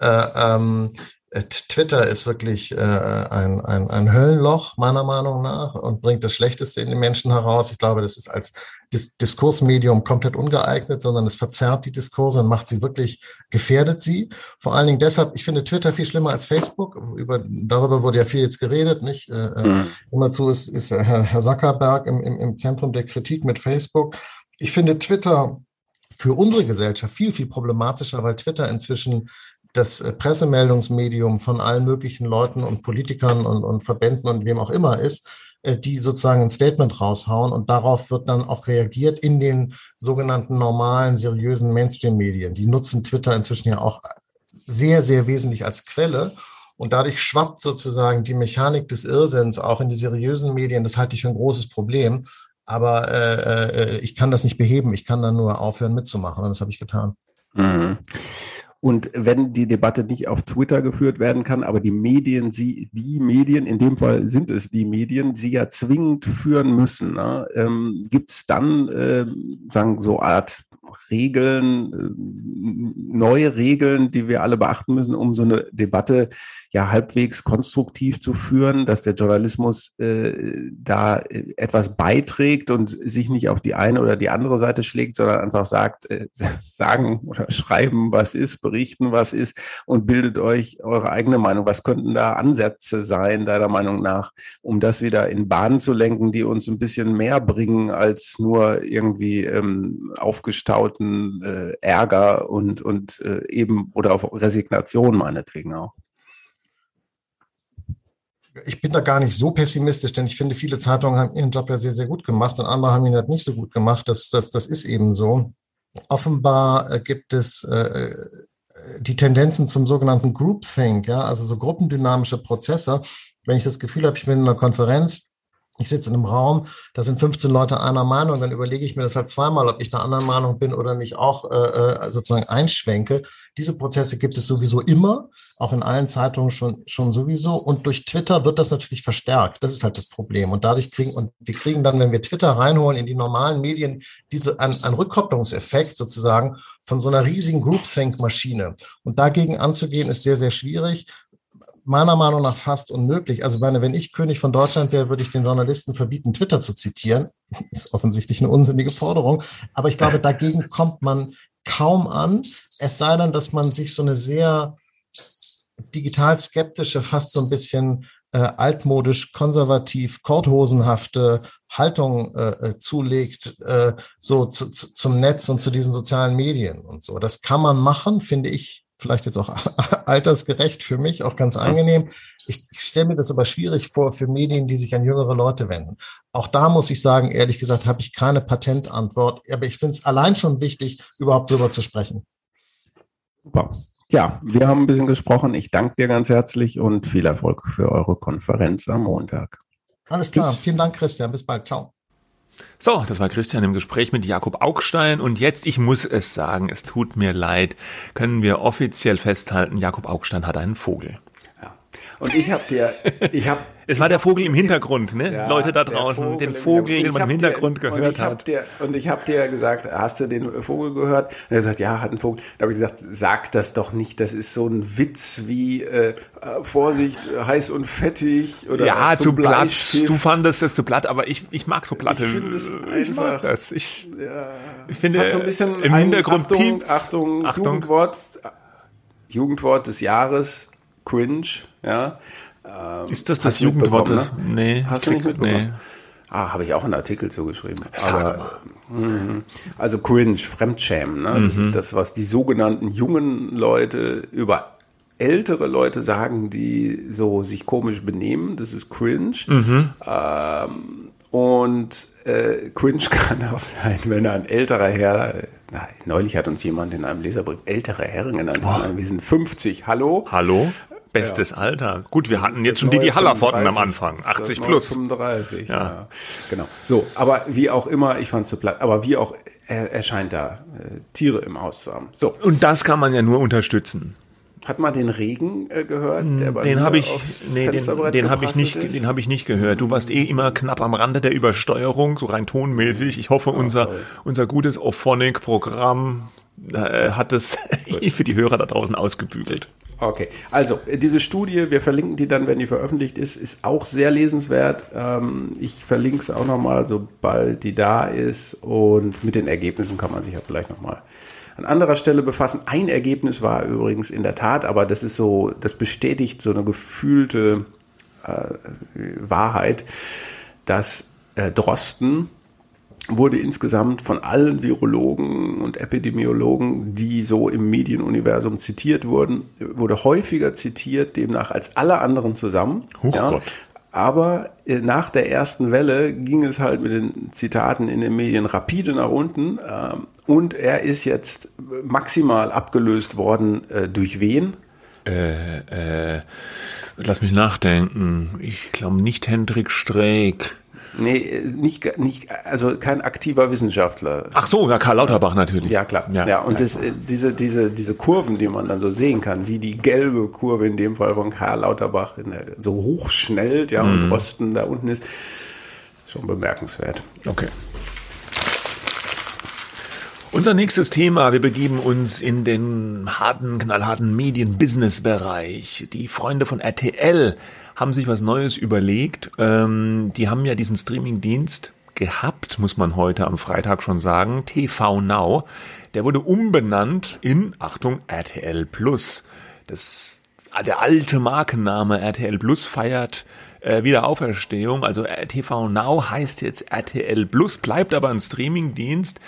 Äh, ähm, äh, Twitter ist wirklich äh, ein, ein, ein Höllenloch, meiner Meinung nach, und bringt das Schlechteste in den Menschen heraus. Ich glaube, das ist als Dis Diskursmedium komplett ungeeignet, sondern es verzerrt die Diskurse und macht sie wirklich, gefährdet sie. Vor allen Dingen deshalb, ich finde Twitter viel schlimmer als Facebook. Über, darüber wurde ja viel jetzt geredet, nicht? Äh, äh mhm. Immerzu ist, ist Herr, Herr Zuckerberg im, im, im Zentrum der Kritik mit Facebook. Ich finde Twitter für unsere Gesellschaft viel, viel problematischer, weil Twitter inzwischen das äh, Pressemeldungsmedium von allen möglichen Leuten und Politikern und, und Verbänden und wem auch immer ist, die sozusagen ein Statement raushauen und darauf wird dann auch reagiert in den sogenannten normalen, seriösen Mainstream-Medien. Die nutzen Twitter inzwischen ja auch sehr, sehr wesentlich als Quelle. Und dadurch schwappt sozusagen die Mechanik des Irrsinns auch in die seriösen Medien. Das halte ich für ein großes Problem. Aber äh, äh ich kann das nicht beheben. Ich kann dann nur aufhören mitzumachen. Und das habe ich getan. Mhm. Und wenn die Debatte nicht auf Twitter geführt werden kann, aber die Medien, sie, die Medien, in dem Fall sind es die Medien, sie ja zwingend führen müssen, ne? ähm, gibt es dann, äh, sagen so Art Regeln, äh, neue Regeln, die wir alle beachten müssen, um so eine Debatte ja halbwegs konstruktiv zu führen, dass der Journalismus äh, da äh, etwas beiträgt und sich nicht auf die eine oder die andere Seite schlägt, sondern einfach sagt, äh, sagen oder schreiben, was ist, berichten, was ist und bildet euch eure eigene Meinung. Was könnten da Ansätze sein, deiner Meinung nach, um das wieder in Bahnen zu lenken, die uns ein bisschen mehr bringen als nur irgendwie ähm, aufgestauten äh, Ärger und, und äh, eben oder auf Resignation meinetwegen auch ich bin da gar nicht so pessimistisch, denn ich finde, viele Zeitungen haben ihren Job ja sehr, sehr gut gemacht und andere haben ihn halt nicht so gut gemacht. Das, das, das ist eben so. Offenbar äh, gibt es äh, äh, die Tendenzen zum sogenannten Groupthink, ja, also so gruppendynamische Prozesse. Wenn ich das Gefühl habe, ich bin in einer Konferenz, ich sitze in einem Raum, da sind 15 Leute einer Meinung, dann überlege ich mir das halt zweimal, ob ich der anderen Meinung bin oder nicht auch äh, äh sozusagen einschwenke. Diese Prozesse gibt es sowieso immer, auch in allen Zeitungen schon, schon sowieso. Und durch Twitter wird das natürlich verstärkt. Das ist halt das Problem. Und dadurch kriegen, und wir kriegen dann, wenn wir Twitter reinholen in die normalen Medien, diese, ein, ein Rückkopplungseffekt sozusagen von so einer riesigen Groupthink-Maschine. Und dagegen anzugehen, ist sehr, sehr schwierig meiner Meinung nach fast unmöglich. Also meine, wenn ich König von Deutschland wäre, würde ich den Journalisten verbieten, Twitter zu zitieren. Ist offensichtlich eine unsinnige Forderung. Aber ich glaube, dagegen kommt man kaum an. Es sei denn, dass man sich so eine sehr digital skeptische, fast so ein bisschen äh, altmodisch, konservativ, korthosenhafte Haltung äh, äh, zulegt, äh, so zu, zu, zum Netz und zu diesen sozialen Medien und so. Das kann man machen, finde ich vielleicht jetzt auch altersgerecht für mich, auch ganz angenehm. Ich stelle mir das aber schwierig vor für Medien, die sich an jüngere Leute wenden. Auch da muss ich sagen, ehrlich gesagt, habe ich keine Patentantwort, aber ich finde es allein schon wichtig, überhaupt darüber zu sprechen. Super. Ja, wir haben ein bisschen gesprochen. Ich danke dir ganz herzlich und viel Erfolg für eure Konferenz am Montag. Alles klar. Tschüss. Vielen Dank, Christian. Bis bald. Ciao. So, das war Christian im Gespräch mit Jakob Augstein und jetzt, ich muss es sagen, es tut mir leid, können wir offiziell festhalten, Jakob Augstein hat einen Vogel. Und ich habe dir, ich habe es war der Vogel im Hintergrund, ne? Ja, Leute da draußen, Vogel den Vogel, den man im Hintergrund dir, gehört und hat. Dir, und ich habe dir gesagt, hast du den Vogel gehört? Und er sagt, ja, hat einen Vogel. Da habe ich gesagt, sag das doch nicht. Das ist so ein Witz wie äh, Vorsicht, heiß und fettig oder Ja, zu platt. Du fandest es zu platt, aber ich, ich mag so platte. Ich finde es einfach. Ich mag das. Ich, ja, ich finde, es so ein bisschen im Hintergrund Achtung. Achtung, Achtung, Jugendwort, Jugendwort des Jahres, cringe, ja. Ähm, ist das das Jugendwort? Ne? Nee. Hast du nicht mitbekommen? Nee. Ah, habe ich auch einen Artikel zugeschrieben. Aber, mh, also cringe, Fremdschämen. Ne? Das mhm. ist das, was die sogenannten jungen Leute über ältere Leute sagen, die so sich komisch benehmen. Das ist cringe. Mhm. Ähm, und äh, cringe kann auch sein, wenn ein älterer Herr, na, neulich hat uns jemand in einem Leserbrief ältere Herren genannt. Wir sind 50. Hallo? Hallo? Bestes ja. Alter. Gut, wir das hatten jetzt schon die, die Hallerforten am Anfang. 80 plus. 35, ja. ja. Genau. So, aber wie auch immer, ich fand es zu platt, aber wie auch, er, er scheint da äh, Tiere im Haus zu haben. So. Und das kann man ja nur unterstützen. Hat man den Regen äh, gehört? Der den habe ich, nee, den, den habe ich nicht, ist? den habe ich nicht gehört. Du warst eh immer knapp am Rande der Übersteuerung, so rein tonmäßig. Ich hoffe, oh, unser, unser gutes Ophonic-Programm äh, hat es für die Hörer da draußen ausgebügelt. Okay, also diese Studie, wir verlinken die dann, wenn die veröffentlicht ist, ist auch sehr lesenswert. Ähm, ich verlinke es auch nochmal, sobald die da ist und mit den Ergebnissen kann man sich ja vielleicht nochmal an anderer Stelle befassen. Ein Ergebnis war übrigens in der Tat, aber das ist so, das bestätigt so eine gefühlte äh, Wahrheit, dass äh, Drosten wurde insgesamt von allen Virologen und Epidemiologen, die so im Medienuniversum zitiert wurden, wurde häufiger zitiert, demnach als alle anderen zusammen. Ja. Aber äh, nach der ersten Welle ging es halt mit den Zitaten in den Medien rapide nach unten. Ähm, und er ist jetzt maximal abgelöst worden äh, durch wen? Äh, äh, lass mich nachdenken. Ich glaube nicht Hendrik Streeck. Nee, nicht, nicht, also kein aktiver Wissenschaftler. Ach so, ja, Karl Lauterbach natürlich. Ja, klar. Ja, ja und ja. Das, äh, diese, diese, diese Kurven, die man dann so sehen kann, wie die gelbe Kurve in dem Fall von Karl Lauterbach der, so hochschnellt, ja, mhm. und Osten da unten ist, schon bemerkenswert. Okay. Unser nächstes Thema, wir begeben uns in den harten, knallharten Medien-Business-Bereich. Die Freunde von RTL haben sich was Neues überlegt. Ähm, die haben ja diesen Streaming-Dienst gehabt, muss man heute am Freitag schon sagen, TV Now. Der wurde umbenannt in, Achtung, RTL Plus. Das, der alte Markenname RTL Plus feiert äh, Wiederauferstehung. Also TV Now heißt jetzt RTL Plus, bleibt aber ein Streaming-Dienst,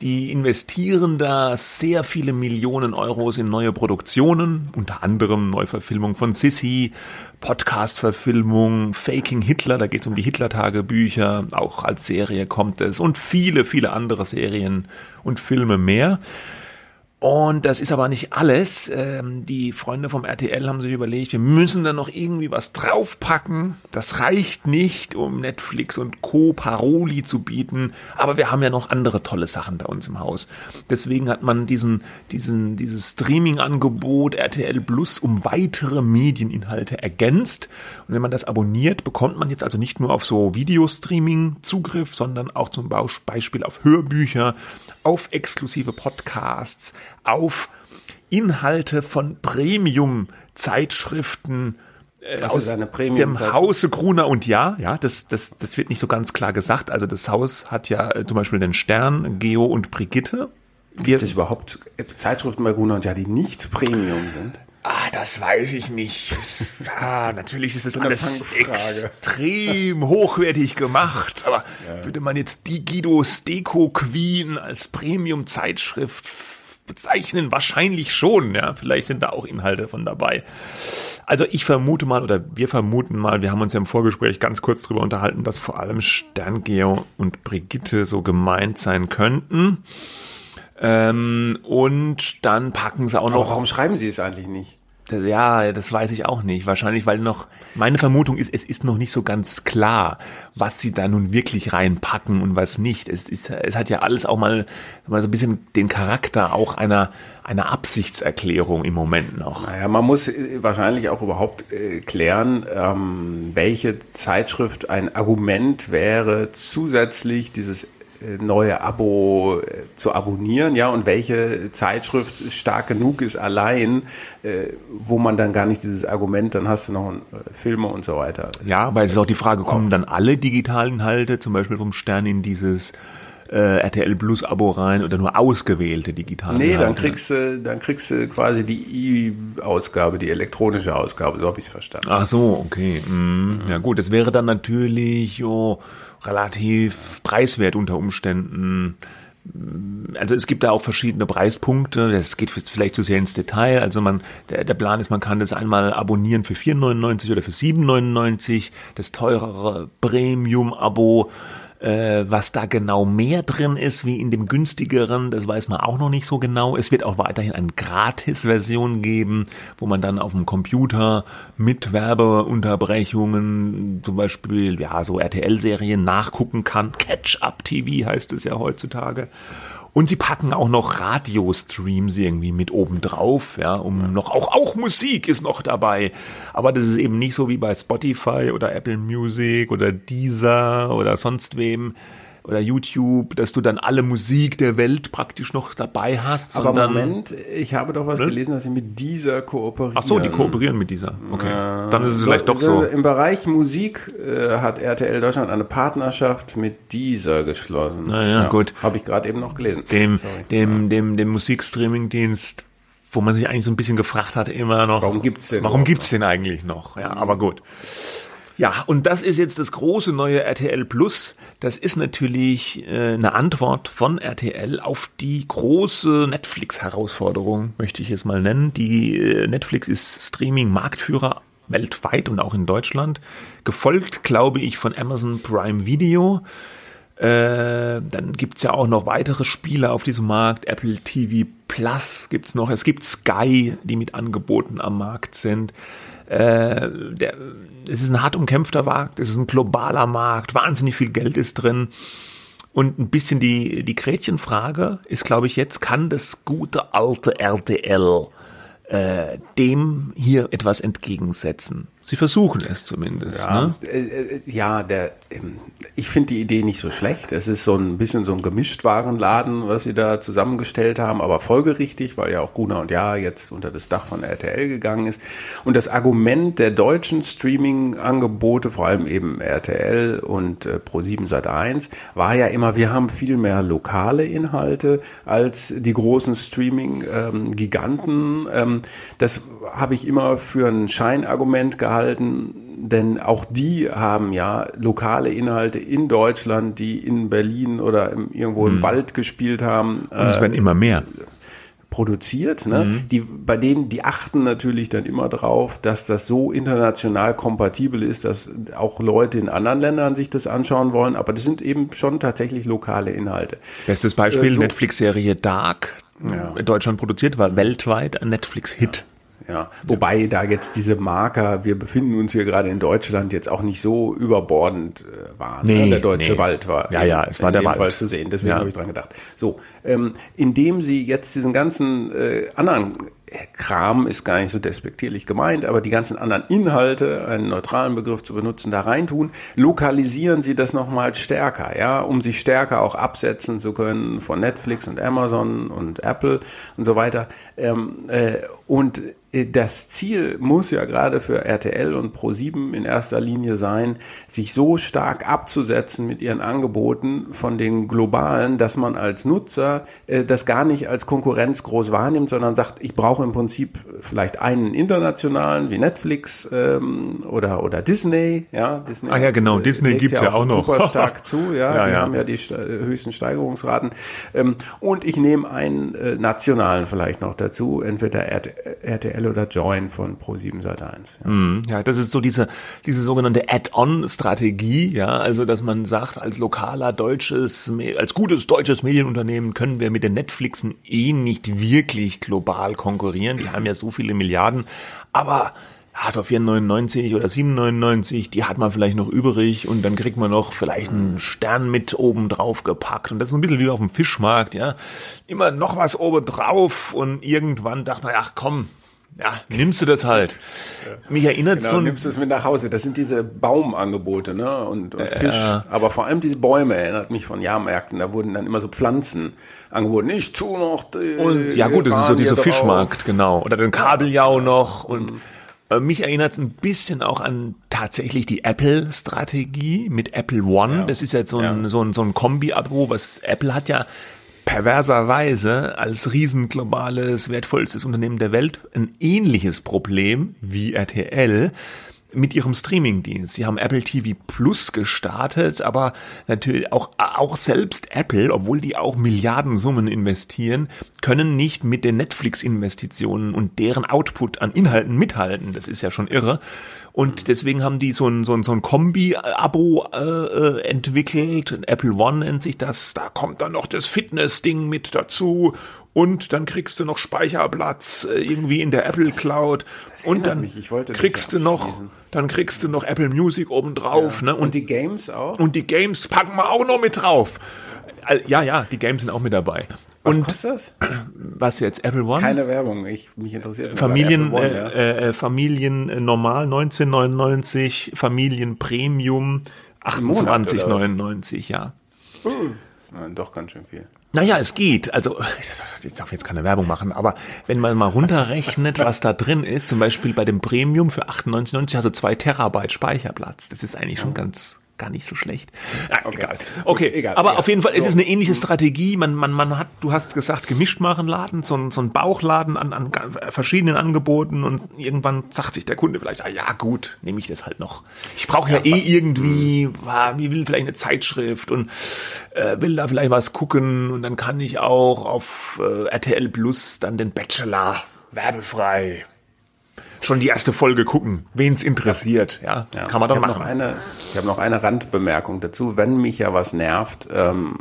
die investieren da sehr viele Millionen Euros in neue Produktionen, unter anderem Neuverfilmung von Sissy, Podcast-Verfilmung, Faking Hitler, da geht es um die Hitler-Tagebücher, auch als Serie kommt es und viele, viele andere Serien und Filme mehr. Und das ist aber nicht alles. Ähm, die Freunde vom RTL haben sich überlegt, wir müssen da noch irgendwie was draufpacken. Das reicht nicht, um Netflix und Co. Paroli zu bieten. Aber wir haben ja noch andere tolle Sachen bei uns im Haus. Deswegen hat man diesen, diesen, dieses Streaming-Angebot RTL Plus um weitere Medieninhalte ergänzt. Und wenn man das abonniert, bekommt man jetzt also nicht nur auf so Videostreaming Zugriff, sondern auch zum Beispiel auf Hörbücher, auf exklusive Podcasts, auf Inhalte von Premium-Zeitschriften äh, aus dem Hause Gruner und Ja, ja, das, das, das wird nicht so ganz klar gesagt. Also das Haus hat ja äh, zum Beispiel den Stern, Geo und Brigitte. Wir, Gibt es überhaupt Zeitschriften bei Gruner und Ja, die nicht Premium sind? Ah, das weiß ich nicht. Ja, natürlich ist das alles extrem hochwertig gemacht, aber ja. würde man jetzt die Guido Steko Queen als Premium-Zeitschrift bezeichnen? Wahrscheinlich schon, ja. Vielleicht sind da auch Inhalte von dabei. Also ich vermute mal, oder wir vermuten mal, wir haben uns ja im Vorgespräch ganz kurz drüber unterhalten, dass vor allem Sterngeo und Brigitte so gemeint sein könnten. Ähm, und dann packen sie auch noch. Aber warum schreiben sie es eigentlich nicht? Ja, das weiß ich auch nicht. Wahrscheinlich, weil noch, meine Vermutung ist, es ist noch nicht so ganz klar, was sie da nun wirklich reinpacken und was nicht. Es ist, es hat ja alles auch mal, mal so ein bisschen den Charakter auch einer, einer Absichtserklärung im Moment noch. Naja, man muss wahrscheinlich auch überhaupt äh, klären, ähm, welche Zeitschrift ein Argument wäre, zusätzlich dieses äh, neue Abo äh, zu abonnieren, ja, und welche Zeitschrift stark genug ist allein, äh, wo man dann gar nicht dieses Argument, dann hast du noch Filme und so weiter. Ja, aber es ist auch die Frage, kommen dann alle digitalen Inhalte, zum Beispiel vom Stern in dieses äh, RTL Plus Abo rein oder nur ausgewählte digitale Nee, Inhalte? dann kriegst du, dann kriegst du quasi die E-Ausgabe, die elektronische Ausgabe, so habe ich es verstanden. Ach so, okay. Mhm. Ja gut, das wäre dann natürlich, oh, relativ preiswert unter Umständen. Also es gibt da auch verschiedene Preispunkte. Das geht vielleicht zu sehr ins Detail. Also man, der, der Plan ist, man kann das einmal abonnieren für 4,99 oder für 7,99. Das teurere Premium-Abo äh, was da genau mehr drin ist wie in dem günstigeren, das weiß man auch noch nicht so genau. Es wird auch weiterhin eine Gratis-Version geben, wo man dann auf dem Computer mit Werbeunterbrechungen, zum Beispiel ja so RTL-Serien nachgucken kann. Catch-up-TV heißt es ja heutzutage. Und sie packen auch noch Radiostreams irgendwie mit oben drauf, ja, um noch auch auch Musik ist noch dabei. Aber das ist eben nicht so wie bei Spotify oder Apple Music oder Deezer oder sonst wem oder YouTube, dass du dann alle Musik der Welt praktisch noch dabei hast. Aber sondern, Moment, ich habe doch was ne? gelesen, dass sie mit dieser kooperieren. Ach so, die kooperieren mit dieser. Okay, ja. dann ist es vielleicht doch so. Im Bereich Musik äh, hat RTL Deutschland eine Partnerschaft mit dieser geschlossen. Naja, ja, gut. Habe ich gerade eben noch gelesen. Dem, dem, ja. dem, dem Musikstreaming-Dienst wo man sich eigentlich so ein bisschen gefragt hat immer noch. Warum gibt's den? Warum gibt's den eigentlich noch? Ja, mhm. aber gut. Ja, und das ist jetzt das große neue RTL Plus. Das ist natürlich äh, eine Antwort von RTL auf die große Netflix-Herausforderung, möchte ich es mal nennen. Die äh, Netflix ist Streaming-Marktführer weltweit und auch in Deutschland. Gefolgt, glaube ich, von Amazon Prime Video. Äh, dann gibt's ja auch noch weitere Spiele auf diesem Markt. Apple TV Plus gibt's noch. Es gibt Sky, die mit Angeboten am Markt sind. Äh, der, es ist ein hart umkämpfter Markt, es ist ein globaler Markt, wahnsinnig viel Geld ist drin. Und ein bisschen die, die Gretchenfrage ist, glaube ich, jetzt, kann das gute alte RTL äh, dem hier etwas entgegensetzen? Sie versuchen es zumindest. Ja, ne? äh, äh ja der, ähm, ich finde die Idee nicht so schlecht. Es ist so ein bisschen so ein Gemischtwarenladen, was sie da zusammengestellt haben, aber folgerichtig, weil ja auch Guna und Ja jetzt unter das Dach von RTL gegangen ist. Und das Argument der deutschen Streaming-Angebote, vor allem eben RTL und äh, Pro7 Sat1, war ja immer, wir haben viel mehr lokale Inhalte als die großen Streaming-Giganten. Ähm, ähm, das habe ich immer für ein Scheinargument gehalten gehalten, denn auch die haben ja lokale Inhalte in Deutschland, die in Berlin oder im, irgendwo im hm. Wald gespielt haben. Und es werden immer mehr produziert, ne? Mhm. die bei denen die achten natürlich dann immer drauf, dass das so international kompatibel ist, dass auch Leute in anderen Ländern sich das anschauen wollen, aber das sind eben schon tatsächlich lokale Inhalte. Bestes Beispiel äh, so, Netflix-Serie Dark, ja. in Deutschland produziert, war weltweit ein Netflix-Hit. Ja. Ja, wobei da jetzt diese Marker, wir befinden uns hier gerade in Deutschland, jetzt auch nicht so überbordend äh, waren. Nee, ne? Der deutsche nee. Wald war ja, ja, es war der Wald. Fall zu sehen, deswegen ja. habe ich dran gedacht. So, ähm, indem sie jetzt diesen ganzen äh, anderen Kram ist gar nicht so despektierlich gemeint, aber die ganzen anderen Inhalte, einen neutralen Begriff zu benutzen, da reintun, lokalisieren sie das nochmal stärker, ja, um sich stärker auch absetzen zu können von Netflix und Amazon und Apple und so weiter. Ähm, äh, und das Ziel muss ja gerade für RTL und Pro7 in erster Linie sein, sich so stark abzusetzen mit ihren Angeboten von den globalen, dass man als Nutzer äh, das gar nicht als Konkurrenz groß wahrnimmt, sondern sagt, ich brauche im Prinzip vielleicht einen internationalen wie Netflix ähm, oder oder Disney, ja, Disney. Ah ja, genau, äh, Disney gibt's ja auch noch. Super stark zu, ja, Ja, die ja. haben ja die höchsten Steigerungsraten. Ähm, und ich nehme einen äh, nationalen vielleicht noch dazu, entweder RT RTL oder Join von Pro7 Sat1. Ja. Mhm, Ja, das ist so diese, diese sogenannte Add-on-Strategie, ja, also dass man sagt, als lokaler deutsches, als gutes deutsches Medienunternehmen können wir mit den Netflixen eh nicht wirklich global konkurrieren. Die haben ja so viele Milliarden, aber ja, so 4,99 oder 7,99, die hat man vielleicht noch übrig und dann kriegt man noch vielleicht einen Stern mit oben drauf gepackt und das ist ein bisschen wie auf dem Fischmarkt, ja. Immer noch was oben drauf und irgendwann dachte man, ach komm, ja, nimmst du das halt. Mich erinnert Genau, so ein nimmst du es mit nach Hause. Das sind diese Baumangebote, ne? Und, und Fisch. Aber vor allem diese Bäume erinnert mich von Jahrmärkten. Da wurden dann immer so Pflanzen angeboten. Ich tu noch die Und, ja gut, das ist so dieser drauf. Fischmarkt, genau. Oder den Kabeljau noch. Und äh, mich erinnert es ein bisschen auch an tatsächlich die Apple-Strategie mit Apple One. Das ist jetzt so ein, Ja. so ein, so ein Kombi-Abo, was Apple hat ja perverserweise als riesenglobales, wertvollstes Unternehmen der Welt ein ähnliches Problem wie RTL mit ihrem Streamingdienst. Sie haben Apple TV Plus gestartet, aber natürlich auch, auch selbst Apple, obwohl die auch Milliardensummen investieren, können nicht mit den Netflix-Investitionen und deren Output an Inhalten mithalten. Das ist ja schon irre. Und deswegen haben die so ein, so ein, so ein Kombi-Abo äh, äh, entwickelt. Apple One nennt sich das. Da kommt dann noch das Fitness-Ding mit dazu. Und dann kriegst du noch Speicherplatz äh, irgendwie in der Apple Cloud. Und erinnert dann das kriegst ja du noch, dann kriegst du noch Apple Music obendrauf. Ne? Und Und, die Games auch? und die Games packen wir auch noch mit drauf. Äh, Ja, ja, die Games sind auch mit dabei. Was und kostet das? was jetzt Apple One? Keine Werbung. Ich, mich interessiert Familien, One, ja. äh, äh, Familien äh, normal 1999, Familien Premium Monat, oder was? 28,99, ja. Nein, doch ganz schön viel. Naja, es geht. Also, ich darf jetzt keine Werbung machen, aber wenn man mal runterrechnet, was da drin ist, zum Beispiel bei dem Premium für 98,90 hast du zwei Terabyte Speicherplatz. Das ist eigentlich schon ganz, gar nicht so schlecht. Ja, egal. Okay, egal, aber egal. auf jeden Fall, es So. ist eine ähnliche Strategie. Man, man, man hat, du hast gesagt, Gemischtwarenladen, so ein, so ein Bauchladen an, an verschiedenen Angeboten und irgendwann sagt sich der Kunde vielleicht, ah ja gut, nehme ich das halt noch. Ich brauche ja, eh irgendwie, ah, ich will vielleicht eine Zeitschrift und äh, will da vielleicht was gucken und dann kann ich auch auf äh, RTL Plus dann den Bachelor werbefrei schon die erste Folge gucken, wen's interessiert, ja, Ja. kann man dann ich hab machen. Noch eine, ich habe noch eine Randbemerkung dazu. Wenn mich ja was nervt, ähm,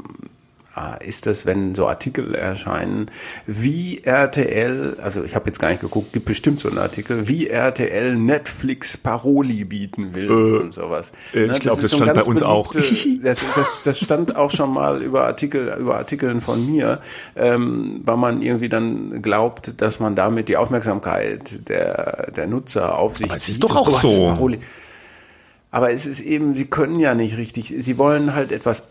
ist das, wenn so Artikel erscheinen, wie RTL, also ich habe jetzt gar nicht geguckt, gibt bestimmt so einen Artikel, wie RTL Netflix Paroli bieten will und sowas. äh, ich Ne, glaub, ist das ein stand bei uns auch. das, das, das stand auch schon mal über Artikel, über Artikeln von mir, ähm, weil man irgendwie dann glaubt, dass man damit die Aufmerksamkeit der, der Nutzer auf sich Aber es ist zieht. doch auch so. Paroli. Aber es ist eben, sie können ja nicht richtig, sie wollen halt etwas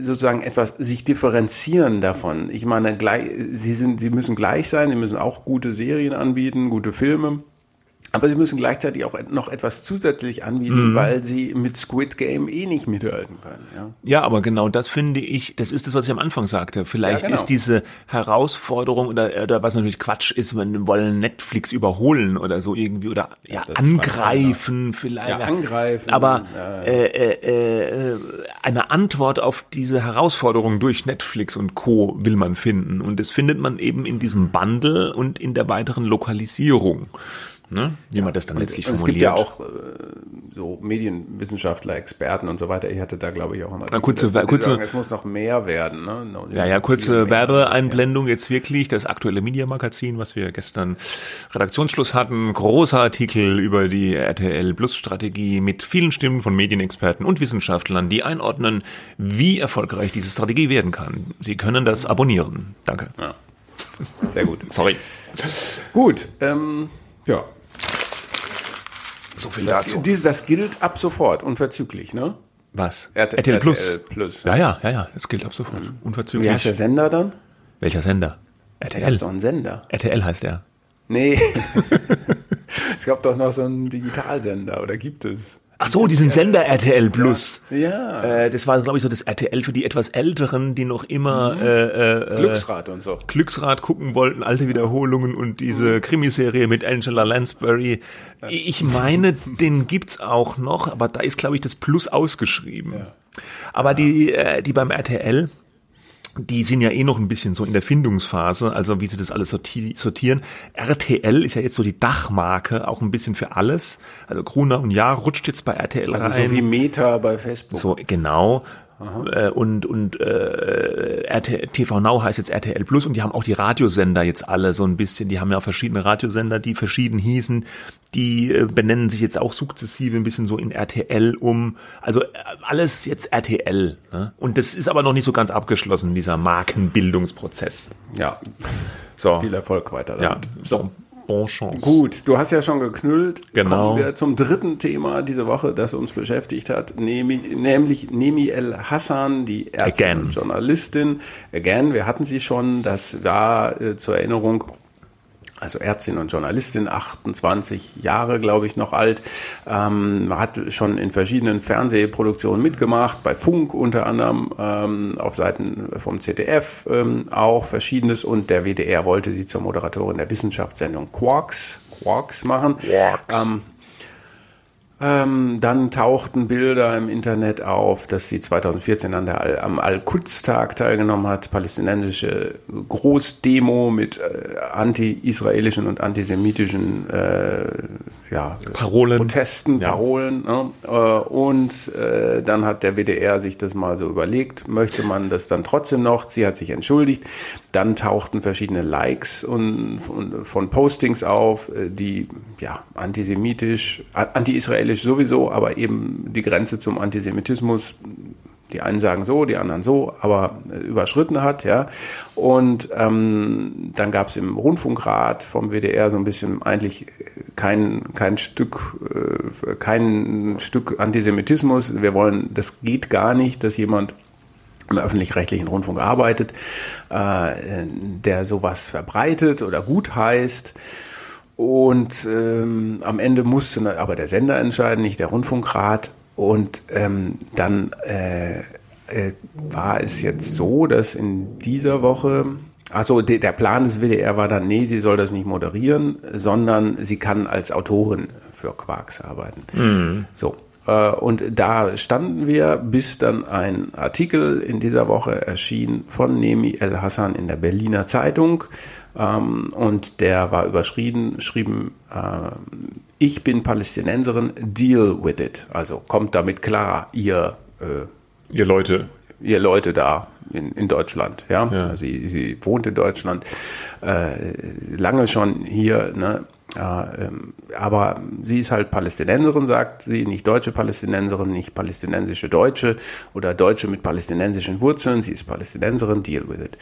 sozusagen etwas sich differenzieren davon. Ich meine, gleich, sie sind, sie müssen gleich sein, sie müssen auch gute Serien anbieten, gute Filme. Aber sie müssen gleichzeitig auch noch etwas zusätzlich Mhm. anbieten, weil sie mit Squid Game eh nicht mithalten können. Ja. Ja, aber genau das finde ich, das ist das, was ich am Anfang sagte. Vielleicht Ja, genau. ist diese Herausforderung oder, oder was natürlich Quatsch ist, wenn wollen Netflix überholen oder so irgendwie oder ja, das angreifen vielleicht. Ja, angreifen, Aber ja. äh, äh, äh, eine Antwort auf diese Herausforderung durch Netflix und Co. will man finden. Und das findet man eben in diesem Bundle und in der weiteren Lokalisierung. Ne? Wie man das dann letztlich Und es formuliert. gibt ja auch äh, so Medienwissenschaftler, Experten und so weiter. Ich hatte da, glaube ich, auch einen Artikel. kurze- kurze- sagen, es muss noch mehr werden. Ne? Noch Ja, ja, kurze. Werbeeinblendung jetzt wirklich. Das aktuelle Media-Magazin, was wir gestern Redaktionsschluss hatten. Großer Artikel über die RTL Plus Strategie mit vielen Stimmen von Medienexperten und Wissenschaftlern, die einordnen, wie erfolgreich diese Strategie werden kann. Sie können das abonnieren. Danke. Ja. Sehr gut. Sorry. Gut, ähm, ja. So viel Das, dazu. dies, das gilt ab sofort, unverzüglich, ne? Was? RTL RTL Plus. Plus. Ja, ja, ja, ja. Das gilt ab sofort. Wie heißt Unverzüglich. der Sender dann? Welcher Sender? Der RTL. ist doch ein Sender. RTL heißt er. Nee. es gab doch noch so einen Digitalsender, oder gibt es? Ach so, diesen Sender RTL Plus. Ja. Äh, das war, glaube ich, so das RTL für die etwas Älteren, die noch immer äh, äh, Glücksrad und so. Glücksrad gucken wollten, alte Wiederholungen und diese Krimiserie mit Angela Lansbury. Ich meine, den gibt's auch noch, aber da ist, glaube ich, das Plus ausgeschrieben. Aber die, äh, die beim RTL, die sind ja eh noch ein bisschen so in der Findungsphase, also wie sie das alles sorti sortieren. RTL ist ja jetzt so die Dachmarke, auch ein bisschen für alles. Also Gruner und Jahr rutscht jetzt bei RTL Also rein. so wie Meta bei Facebook. So, genau. Äh, Und, und äh, RTL, TV Now heißt jetzt RTL Plus und die haben auch die Radiosender jetzt alle so ein bisschen. Die haben ja verschiedene Radiosender, die verschieden hießen. Die äh, benennen sich jetzt auch sukzessive ein bisschen so in RTL um. Also äh, alles jetzt RTL. Ne? Und das ist aber noch nicht so ganz abgeschlossen, dieser Markenbildungsprozess. Ja, So, viel Erfolg weiter ja, damit. so, bon chance. Gut, du hast ja schon geknüllt. Genau. Kommen wir zum dritten Thema diese Woche, das uns beschäftigt hat, Nemi, nämlich Nemi El Hassan, die Ärztin Again. Journalistin. Again, wir hatten sie schon, das war äh, zur Erinnerung, also Ärztin und Journalistin, 28 Jahre, glaube ich, noch alt, ähm, hat schon in verschiedenen Fernsehproduktionen mitgemacht, bei Funk unter anderem, ähm, auf Seiten vom ZDF ähm, auch verschiedenes. Und der WDR wollte sie zur Moderatorin der Wissenschaftssendung Quarks, Quarks machen. Ähm, ähm, dann tauchten Bilder im Internet auf, dass sie 2014 an der Al am Al-Quds-Tag teilgenommen hat, palästinensische Großdemo mit äh, anti-israelischen und antisemitischen äh, ja, Parolen. Protesten, Ja. Parolen. Ne? Äh, und äh, dann hat der WDR sich das mal so überlegt, möchte man das dann trotzdem noch? Sie hat sich entschuldigt. Dann tauchten verschiedene Likes und, und von Postings auf, äh, die ja antisemitisch, anti-israelisch sowieso, aber eben die Grenze zum Antisemitismus die einen sagen so, die anderen so, aber äh, überschritten hat, ja. Und ähm, dann gab es im Rundfunkrat vom WDR so ein bisschen eigentlich kein, kein Stück, äh, kein Stück Antisemitismus. Wir wollen, das geht gar nicht, dass jemand im öffentlich-rechtlichen Rundfunk arbeitet, äh, der sowas verbreitet oder gut heißt. Und ähm, am Ende musste aber der Sender entscheiden, nicht der Rundfunkrat. Und ähm, dann äh, äh, war es jetzt so, dass in dieser Woche, also de, der Plan des WDR war dann, nee, sie soll das nicht moderieren, sondern sie kann als Autorin für Quarks arbeiten. So. äh, Und da standen wir, bis dann ein Artikel in dieser Woche erschien von Nemi El Hassan in der Berliner Zeitung. Ähm, Und der war überschrieben, schrieben, äh, ich bin Palästinenserin, deal with it. Also kommt damit klar, ihr äh, Ihr Leute. ihr Leute da in, in Deutschland, ja. Ja. Sie, sie wohnt in Deutschland, äh, lange schon hier, ne? Ähm, aber sie ist halt Palästinenserin, sagt sie, nicht deutsche Palästinenserin, nicht palästinensische Deutsche oder Deutsche mit palästinensischen Wurzeln. Sie ist Palästinenserin, deal with it.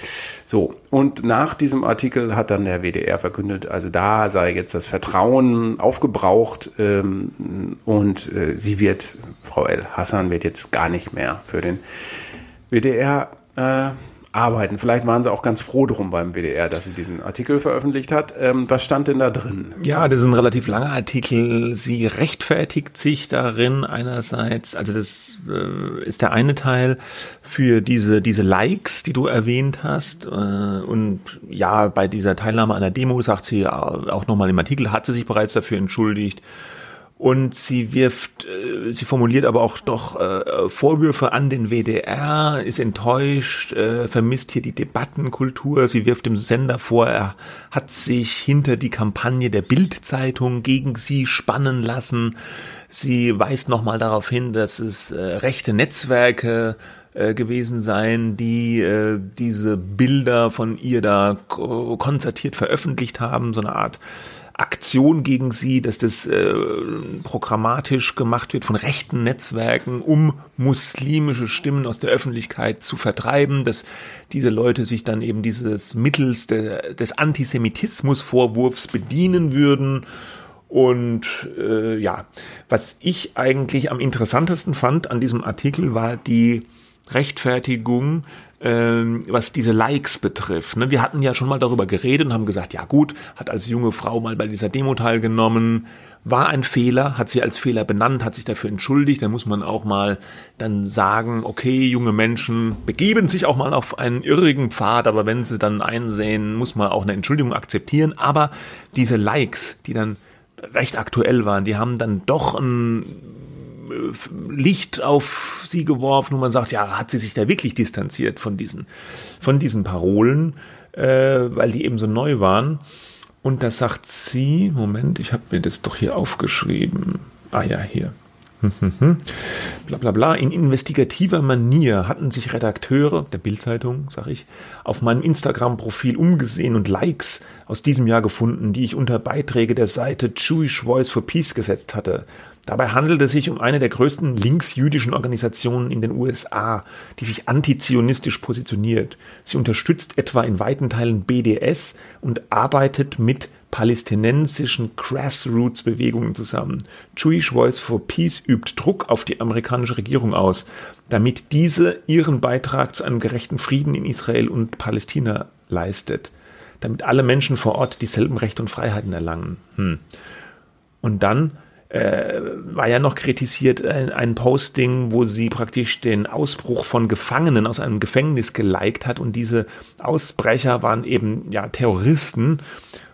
So, und nach diesem Artikel hat dann der WDR verkündet, also da sei jetzt das Vertrauen aufgebraucht ähm, und äh, sie wird, Frau El Hassan wird jetzt gar nicht mehr für den WDR äh, arbeiten. Vielleicht waren sie auch ganz froh drum beim WDR, dass sie diesen Artikel veröffentlicht hat. Ähm, was stand denn da drin? Ja, das ist ein relativ langer Artikel. Sie rechtfertigt sich darin einerseits, also das äh, ist der eine Teil für diese diese Likes, die du erwähnt hast. Äh, und ja, bei dieser Teilnahme an der Demo sagt sie auch nochmal im Artikel, hat sie sich bereits dafür entschuldigt. Und sie wirft, äh, sie formuliert aber auch doch äh, Vorwürfe an den WDR, ist enttäuscht, äh, vermisst hier die Debattenkultur. Sie wirft dem Sender vor, er hat sich hinter die Kampagne der Bild-Zeitung gegen sie spannen lassen. Sie weist nochmal darauf hin, dass es äh, rechte Netzwerke äh, gewesen seien, die äh, diese Bilder von ihr da ko- konzertiert veröffentlicht haben, so eine Art Aktion gegen sie, dass das äh, programmatisch gemacht wird von rechten Netzwerken, um muslimische Stimmen aus der Öffentlichkeit zu vertreiben, dass diese Leute sich dann eben dieses Mittels de, des Antisemitismusvorwurfs bedienen würden. Und äh, ja, was ich eigentlich am interessantesten fand an diesem Artikel war die Rechtfertigung, ähm, was diese Likes betrifft. Ne? Wir hatten ja schon mal darüber geredet und haben gesagt, ja gut, hat als junge Frau mal bei dieser Demo teilgenommen, war ein Fehler, hat sie als Fehler benannt, hat sich dafür entschuldigt. Da muss man auch mal dann sagen, okay, junge Menschen begeben sich auch mal auf einen irrigen Pfad, aber wenn sie dann einsehen, muss man auch eine Entschuldigung akzeptieren. Aber diese Likes, die dann recht aktuell waren, die haben dann doch ein Licht auf sie geworfen und man sagt, ja, hat sie sich da wirklich distanziert von diesen, von diesen Parolen, äh, weil die eben so neu waren. Und da sagt sie, Moment, ich habe mir das doch hier aufgeschrieben. Ah ja, hier. bla bla bla. In investigativer Manier hatten sich Redakteure der Bildzeitung, sag ich, auf meinem Instagram-Profil umgesehen und Likes aus diesem Jahr gefunden, die ich unter Beiträge der Seite Jewish Voice for Peace gesetzt hatte. Dabei handelt es sich um eine der größten linksjüdischen Organisationen in den USA, die sich antizionistisch positioniert. Sie unterstützt etwa in weiten Teilen BDS und arbeitet mit palästinensischen Grassroots-Bewegungen zusammen. Jewish Voice for Peace übt Druck auf die amerikanische Regierung aus, damit diese ihren Beitrag zu einem gerechten Frieden in Israel und Palästina leistet, damit alle Menschen vor Ort dieselben Rechte und Freiheiten erlangen. Hm. Und dann äh, war ja noch kritisiert ein, ein, Posting, wo sie praktisch den Ausbruch von Gefangenen aus einem Gefängnis geliked hat und diese Ausbrecher waren eben ja Terroristen.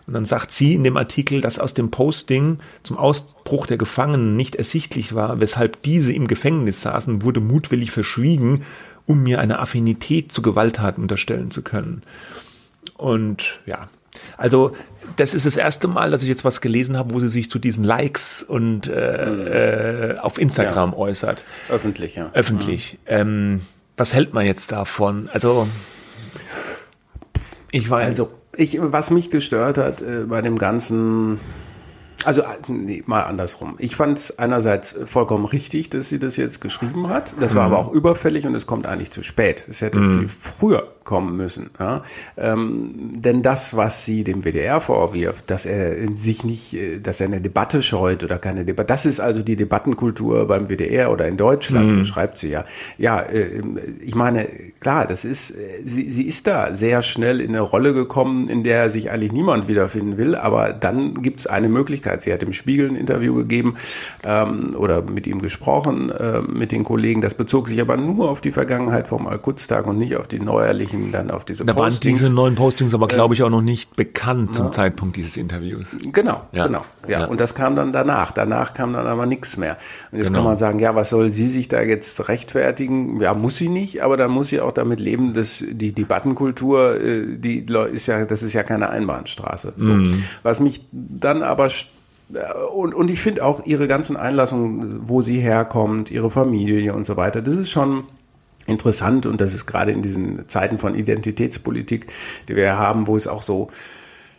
Und dann sagt sie in dem Artikel, dass aus dem Posting zum Ausbruch der Gefangenen nicht ersichtlich war, weshalb diese im Gefängnis saßen, wurde mutwillig verschwiegen, um mir eine Affinität zu Gewalttaten unterstellen zu können. Und ja, also das ist das erste Mal, dass ich jetzt was gelesen habe, wo sie sich zu diesen Likes und äh, äh, auf Instagram ja. äußert. Öffentlich, ja. Öffentlich. Ja. Ähm, was hält man jetzt davon? Also ich war also ich, was mich gestört hat äh, bei dem ganzen also, nee, mal andersrum. Ich fand es einerseits vollkommen richtig, dass sie das jetzt geschrieben hat. Das war mhm. aber auch überfällig und es kommt eigentlich zu spät. Es hätte mhm. viel früher kommen müssen. Ja? Ähm, denn das, was sie dem WDR vorwirft, dass er sich nicht, äh, dass er eine Debatte scheut oder keine Debatte, das ist also die Debattenkultur beim WDR oder in Deutschland, mhm. so schreibt sie ja. Ja, äh, ich meine, klar, das ist, äh, sie, sie ist da sehr schnell in eine Rolle gekommen, in der sich eigentlich niemand wiederfinden will, aber dann gibt es eine Möglichkeit. Sie hat im Spiegel ein Interview gegeben ähm, oder mit ihm gesprochen, äh, mit den Kollegen. Das bezog sich aber nur auf die Vergangenheit vom Al-Quds-Tag und nicht auf die neuerliche Anführungsstrichen dann auf diese da Postings. Da waren diese neuen Postings aber, glaube ich, auch noch nicht bekannt zum Zeitpunkt dieses Interviews. Genau, ja. genau. Ja. ja. und das kam dann danach. Danach kam dann aber nichts mehr. Und jetzt genau. kann man sagen, ja, was soll sie sich da jetzt rechtfertigen? Ja, muss sie nicht, aber dann muss sie auch damit leben, dass die Debattenkultur, äh, die ist ja, das ist ja keine Einbahnstraße. So. Mhm. Was mich dann aber und, und ich finde auch ihre ganzen Einlassungen, wo sie herkommt, ihre Familie und so weiter, das ist schon interessant und das ist gerade in diesen Zeiten von Identitätspolitik, die wir haben, wo es auch so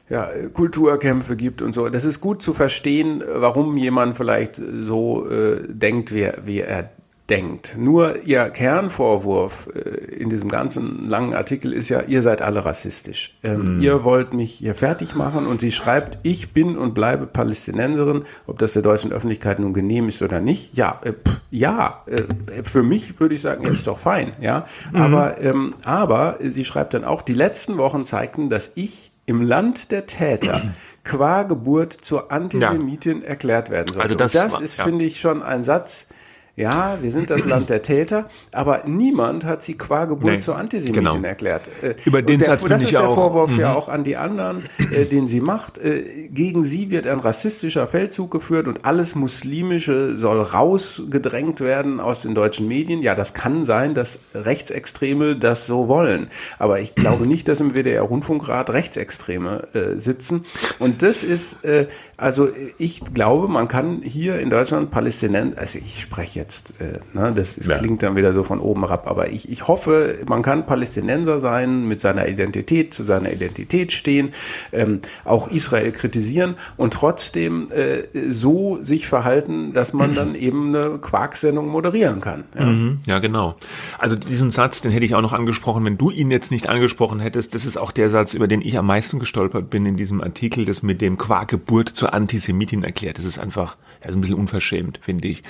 ja, Kulturkämpfe gibt und so. Das ist gut zu verstehen, warum jemand vielleicht so äh, denkt, wie, wie er denkt. Nur ihr Kernvorwurf äh, in diesem ganzen langen Artikel ist ja, ihr seid alle rassistisch. Ähm, mm. Ihr wollt mich hier fertig machen und sie schreibt, ich bin und bleibe Palästinenserin, ob das der deutschen Öffentlichkeit nun genehm ist oder nicht. Ja, äh, pff, ja, äh, für mich würde ich sagen, ist doch fein, ja. Mm. Aber, ähm, aber sie schreibt dann auch, die letzten Wochen zeigten, dass ich im Land der Täter qua Geburt zur Antisemitin ja. erklärt werden soll. Also das, das ist, ja. finde ich, schon ein Satz, ja, wir sind das Land der Täter, aber niemand hat sie qua Geburt nee, zur Antisemitin genau. erklärt. Äh, Über den der, Satz bin Das ist der auch, Vorwurf ja mhm. auch an die anderen, äh, den sie macht. Äh, gegen sie wird ein rassistischer Feldzug geführt und alles Muslimische soll rausgedrängt werden aus den deutschen Medien. Ja, das kann sein, dass Rechtsextreme das so wollen. Aber ich glaube nicht, dass im WDR-Rundfunkrat Rechtsextreme äh, sitzen. Und das ist, äh, also ich glaube, man kann hier in Deutschland Palästinenser, also ich spreche jetzt, äh, ne, das, das ja. klingt dann wieder so von oben herab, aber ich, ich hoffe, man kann Palästinenser sein, mit seiner Identität, zu seiner Identität stehen, ähm, auch Israel kritisieren und trotzdem äh, so sich verhalten, dass man dann eben eine Quarksendung moderieren kann. Ja. Mhm, ja, genau. Also diesen Satz, den hätte ich auch noch angesprochen, wenn du ihn jetzt nicht angesprochen hättest, das ist auch der Satz, über den ich am meisten gestolpert bin in diesem Artikel, das mit dem Quarkgeburt zur Antisemitin erklärt. Das ist einfach, ja, so ein bisschen unverschämt, finde ich.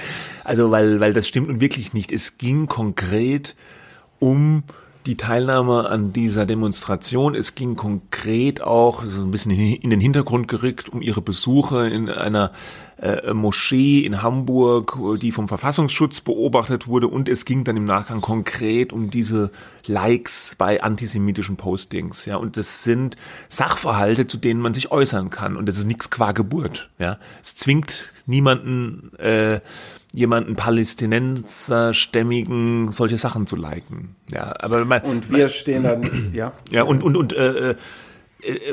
Also, weil, weil das stimmt und wirklich nicht. Es ging konkret um die Teilnahme an dieser Demonstration. Es ging konkret auch so ein bisschen in den Hintergrund gerückt um ihre Besuche in einer äh, Moschee in Hamburg, die vom Verfassungsschutz beobachtet wurde. Und es ging dann im Nachgang konkret um diese Likes bei antisemitischen Postings. Ja, und das sind Sachverhalte, zu denen man sich äußern kann. Und das ist nichts qua Geburt. Ja, es zwingt niemanden äh, jemanden Palästinenserstämmigen solche Sachen zu liken. Ja, aber man, und wir man, stehen dann, ja. Ja, und, und, und äh, äh äh,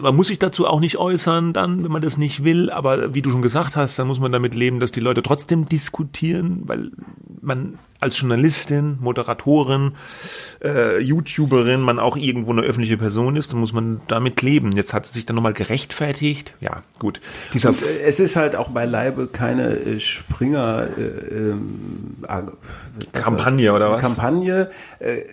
man muss sich dazu auch nicht äußern, dann, wenn man das nicht will. Aber wie du schon gesagt hast, dann muss man damit leben, dass die Leute trotzdem diskutieren, weil man als Journalistin, Moderatorin, äh, YouTuberin, man auch irgendwo eine öffentliche Person ist, dann muss man damit leben. Jetzt hat sie sich dann nochmal gerechtfertigt. Ja, gut. Dieser Und, äh, es ist halt auch beileibe keine äh, Springer äh, ähm, Kampagne oder was? Kampagne. Äh,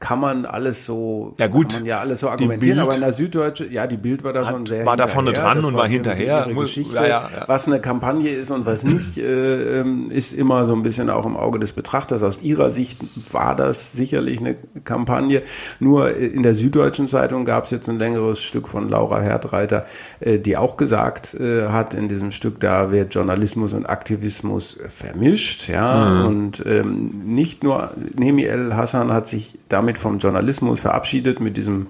kann man alles so, ja gut, kann man ja alles so argumentieren, aber in der Süddeutsche, ja, die Bild war da schon sehr war da vorne dran und war hinterher. Geschichte, ja, ja, ja. Was eine Kampagne ist und was nicht, äh, ähm, ist immer so ein bisschen auch im Auge des Betrachters. Aus ihrer Sicht war das sicherlich eine Kampagne. Nur in der Süddeutschen Zeitung gab es jetzt ein längeres Stück von Laura Herdreiter, äh, die auch gesagt äh, hat in diesem Stück, da wird Journalismus und Aktivismus vermischt, ja, mhm. und ähm, nicht nur Nemi El Hassan hat sich damit damit vom Journalismus verabschiedet mit diesem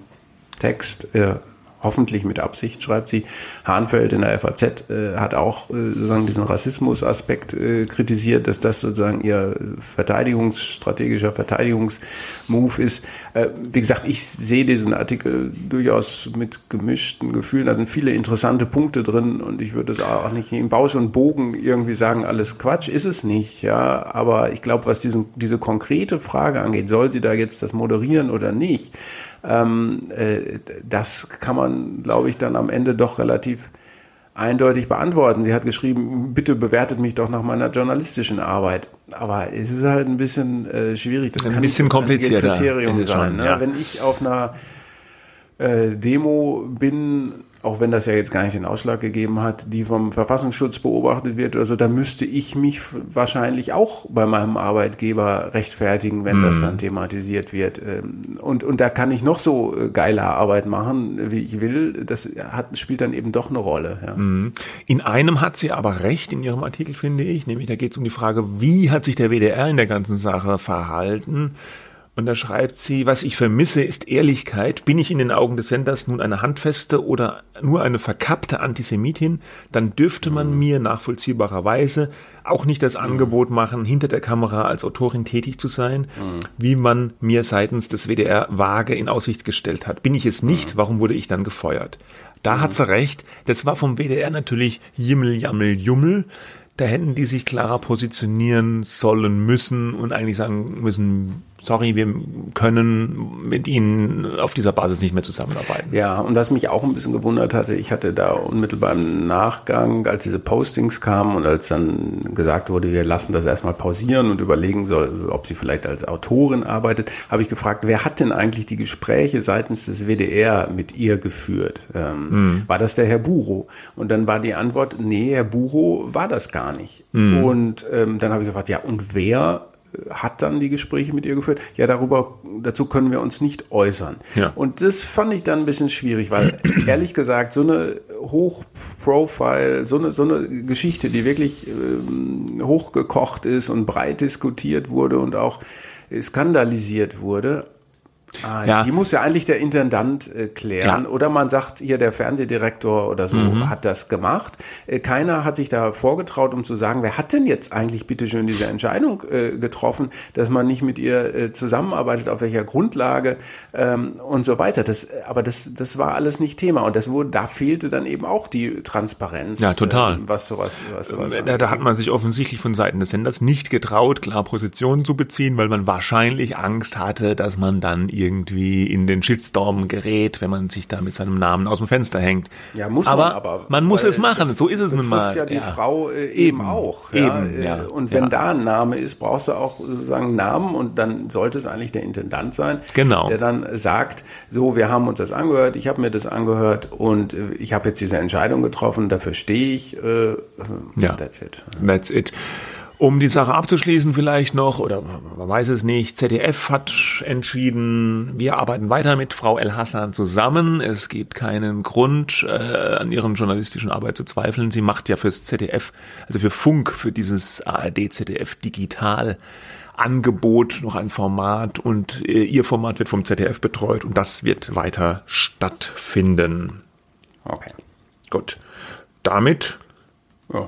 Text. Äh, hoffentlich mit Absicht, schreibt sie. Hahnfeld in der FAZ äh, hat auch äh, sozusagen diesen Rassismusaspekt äh, kritisiert, dass das sozusagen ihr verteidigungsstrategischer Verteidigungsmove ist. Äh, wie gesagt, ich sehe diesen Artikel durchaus mit gemischten Gefühlen. Da sind viele interessante Punkte drin und ich würde es auch nicht in Bausch und Bogen irgendwie sagen, alles Quatsch, ist es nicht, ja. Aber ich glaube, was diesen, diese konkrete Frage angeht, soll sie da jetzt das moderieren oder nicht, ähm, äh, das kann man, glaube ich, dann am Ende doch relativ eindeutig beantworten. Sie hat geschrieben, bitte bewertet mich doch nach meiner journalistischen Arbeit. Aber es ist halt ein bisschen äh, schwierig. Das, das kann ein bisschen komplizierter. Kriterium sein. Schon, ne? ja. Wenn ich auf einer äh, Demo bin auch wenn das ja jetzt gar nicht den Ausschlag gegeben hat, die vom Verfassungsschutz beobachtet wird oder so, da müsste ich mich wahrscheinlich auch bei meinem Arbeitgeber rechtfertigen, wenn mhm. das dann thematisiert wird. Ähm, und, und da kann ich noch so äh, geile Arbeit machen, wie ich will. Das hat, spielt dann eben doch eine Rolle. Ja. Mhm. In einem hat sie aber recht in ihrem Artikel, finde ich, nämlich da geht es um die Frage, wie hat sich der WDR in der ganzen Sache verhalten? Und da schreibt sie, was ich vermisse, ist Ehrlichkeit. Bin ich in den Augen des Senders nun eine handfeste oder nur eine verkappte Antisemitin, dann dürfte man mhm. mir nachvollziehbarerweise auch nicht das mhm. Angebot machen, hinter der Kamera als Autorin tätig zu sein, mhm. wie man mir seitens des WDR vage in Aussicht gestellt hat. Bin ich es nicht, warum wurde ich dann gefeuert? Da hat sie recht. Das war vom WDR natürlich Jimmel, Jammel, Jummel da hätten die sich klarer positionieren sollen müssen und eigentlich sagen müssen, sorry, wir können mit Ihnen auf dieser Basis nicht mehr zusammenarbeiten. Ja, und was mich auch ein bisschen gewundert hatte, ich hatte da unmittelbar im Nachgang, als diese Postings kamen und als dann gesagt wurde, wir lassen das erstmal pausieren und überlegen soll, ob sie vielleicht als Autorin arbeitet, habe ich gefragt, wer hat denn eigentlich die Gespräche seitens des WDR mit ihr geführt? Ähm, mhm. War das der Herr Buro? Und dann war die Antwort, nee, Herr Buro war das gar nicht. Mhm. Und ähm, dann habe ich gefragt, ja, und wer hat dann die Gespräche mit ihr geführt. Ja, darüber, dazu können wir uns nicht äußern. Ja. Und das fand ich dann ein bisschen schwierig, weil ehrlich gesagt, so eine Hochprofile, so eine, so eine Geschichte, die wirklich ähm, hochgekocht ist und breit diskutiert wurde und auch skandalisiert wurde, Ah, ja. Die muss ja eigentlich der Intendant äh, klären. Ja. Oder man sagt, hier der Fernsehdirektor oder so mhm. hat das gemacht. Äh, keiner hat sich da vorgetraut, um zu sagen, wer hat denn jetzt eigentlich bitteschön diese Entscheidung äh, getroffen, dass man nicht mit ihr äh, zusammenarbeitet, auf welcher Grundlage ähm, und so weiter. Das, aber das, das war alles nicht Thema. Und das wurde, da fehlte dann eben auch die Transparenz. Ja, total. Ähm, was sowas, was sowas da, da hat man sich offensichtlich von Seiten des Senders nicht getraut, klar Positionen zu beziehen, weil man wahrscheinlich Angst hatte, dass man dann irgendwie in den Shitstorm gerät, wenn man sich da mit seinem Namen aus dem Fenster hängt. Ja, muss aber man aber. Man muss es machen, so ist es nun mal. ja die ja. Frau äh, eben, auch. Ja? Eben, ja. Und wenn ja. da ein Name ist, brauchst du auch sozusagen einen Namen und dann sollte es eigentlich der Intendant sein, genau. der dann sagt, so, wir haben uns das angehört, ich habe mir das angehört und äh, ich habe jetzt diese Entscheidung getroffen, dafür stehe ich. Äh, ja. That's it. That's it. Um die Sache abzuschließen vielleicht noch, oder man weiß es nicht, ZDF hat entschieden, wir arbeiten weiter mit Frau El Hassan zusammen. Es gibt keinen Grund, äh, an ihren journalistischen Arbeit zu zweifeln. Sie macht ja fürs ZDF, also für Funk, für dieses ARD-ZDF digital Angebot noch ein Format und äh, ihr Format wird vom ZDF betreut und das wird weiter stattfinden. Okay. Gut. Damit Ja.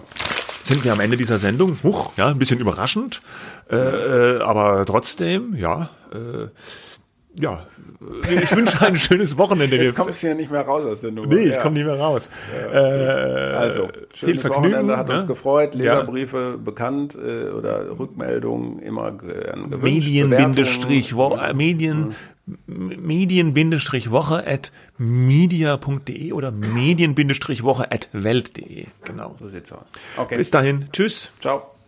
Sind wir am Ende dieser Sendung. Huch, ja, ein bisschen überraschend, äh, äh, aber trotzdem, ja, äh, ja, ich wünsche ein schönes Wochenende. Jetzt kommst du ja nicht mehr raus aus der Nummer. nee, ich ja. komme nicht mehr raus. Äh, Also, viel schönes Vergnügen. Wochenende, hat uns ne? gefreut. Ja. Leserbriefe bekannt äh, oder Rückmeldungen immer gern gewünscht. Äh, Medien Medien-Woche at media.de oder Medien-Woche at welt.de. Genau. So sieht's aus. Okay, Bis dahin. Tschüss. ciao.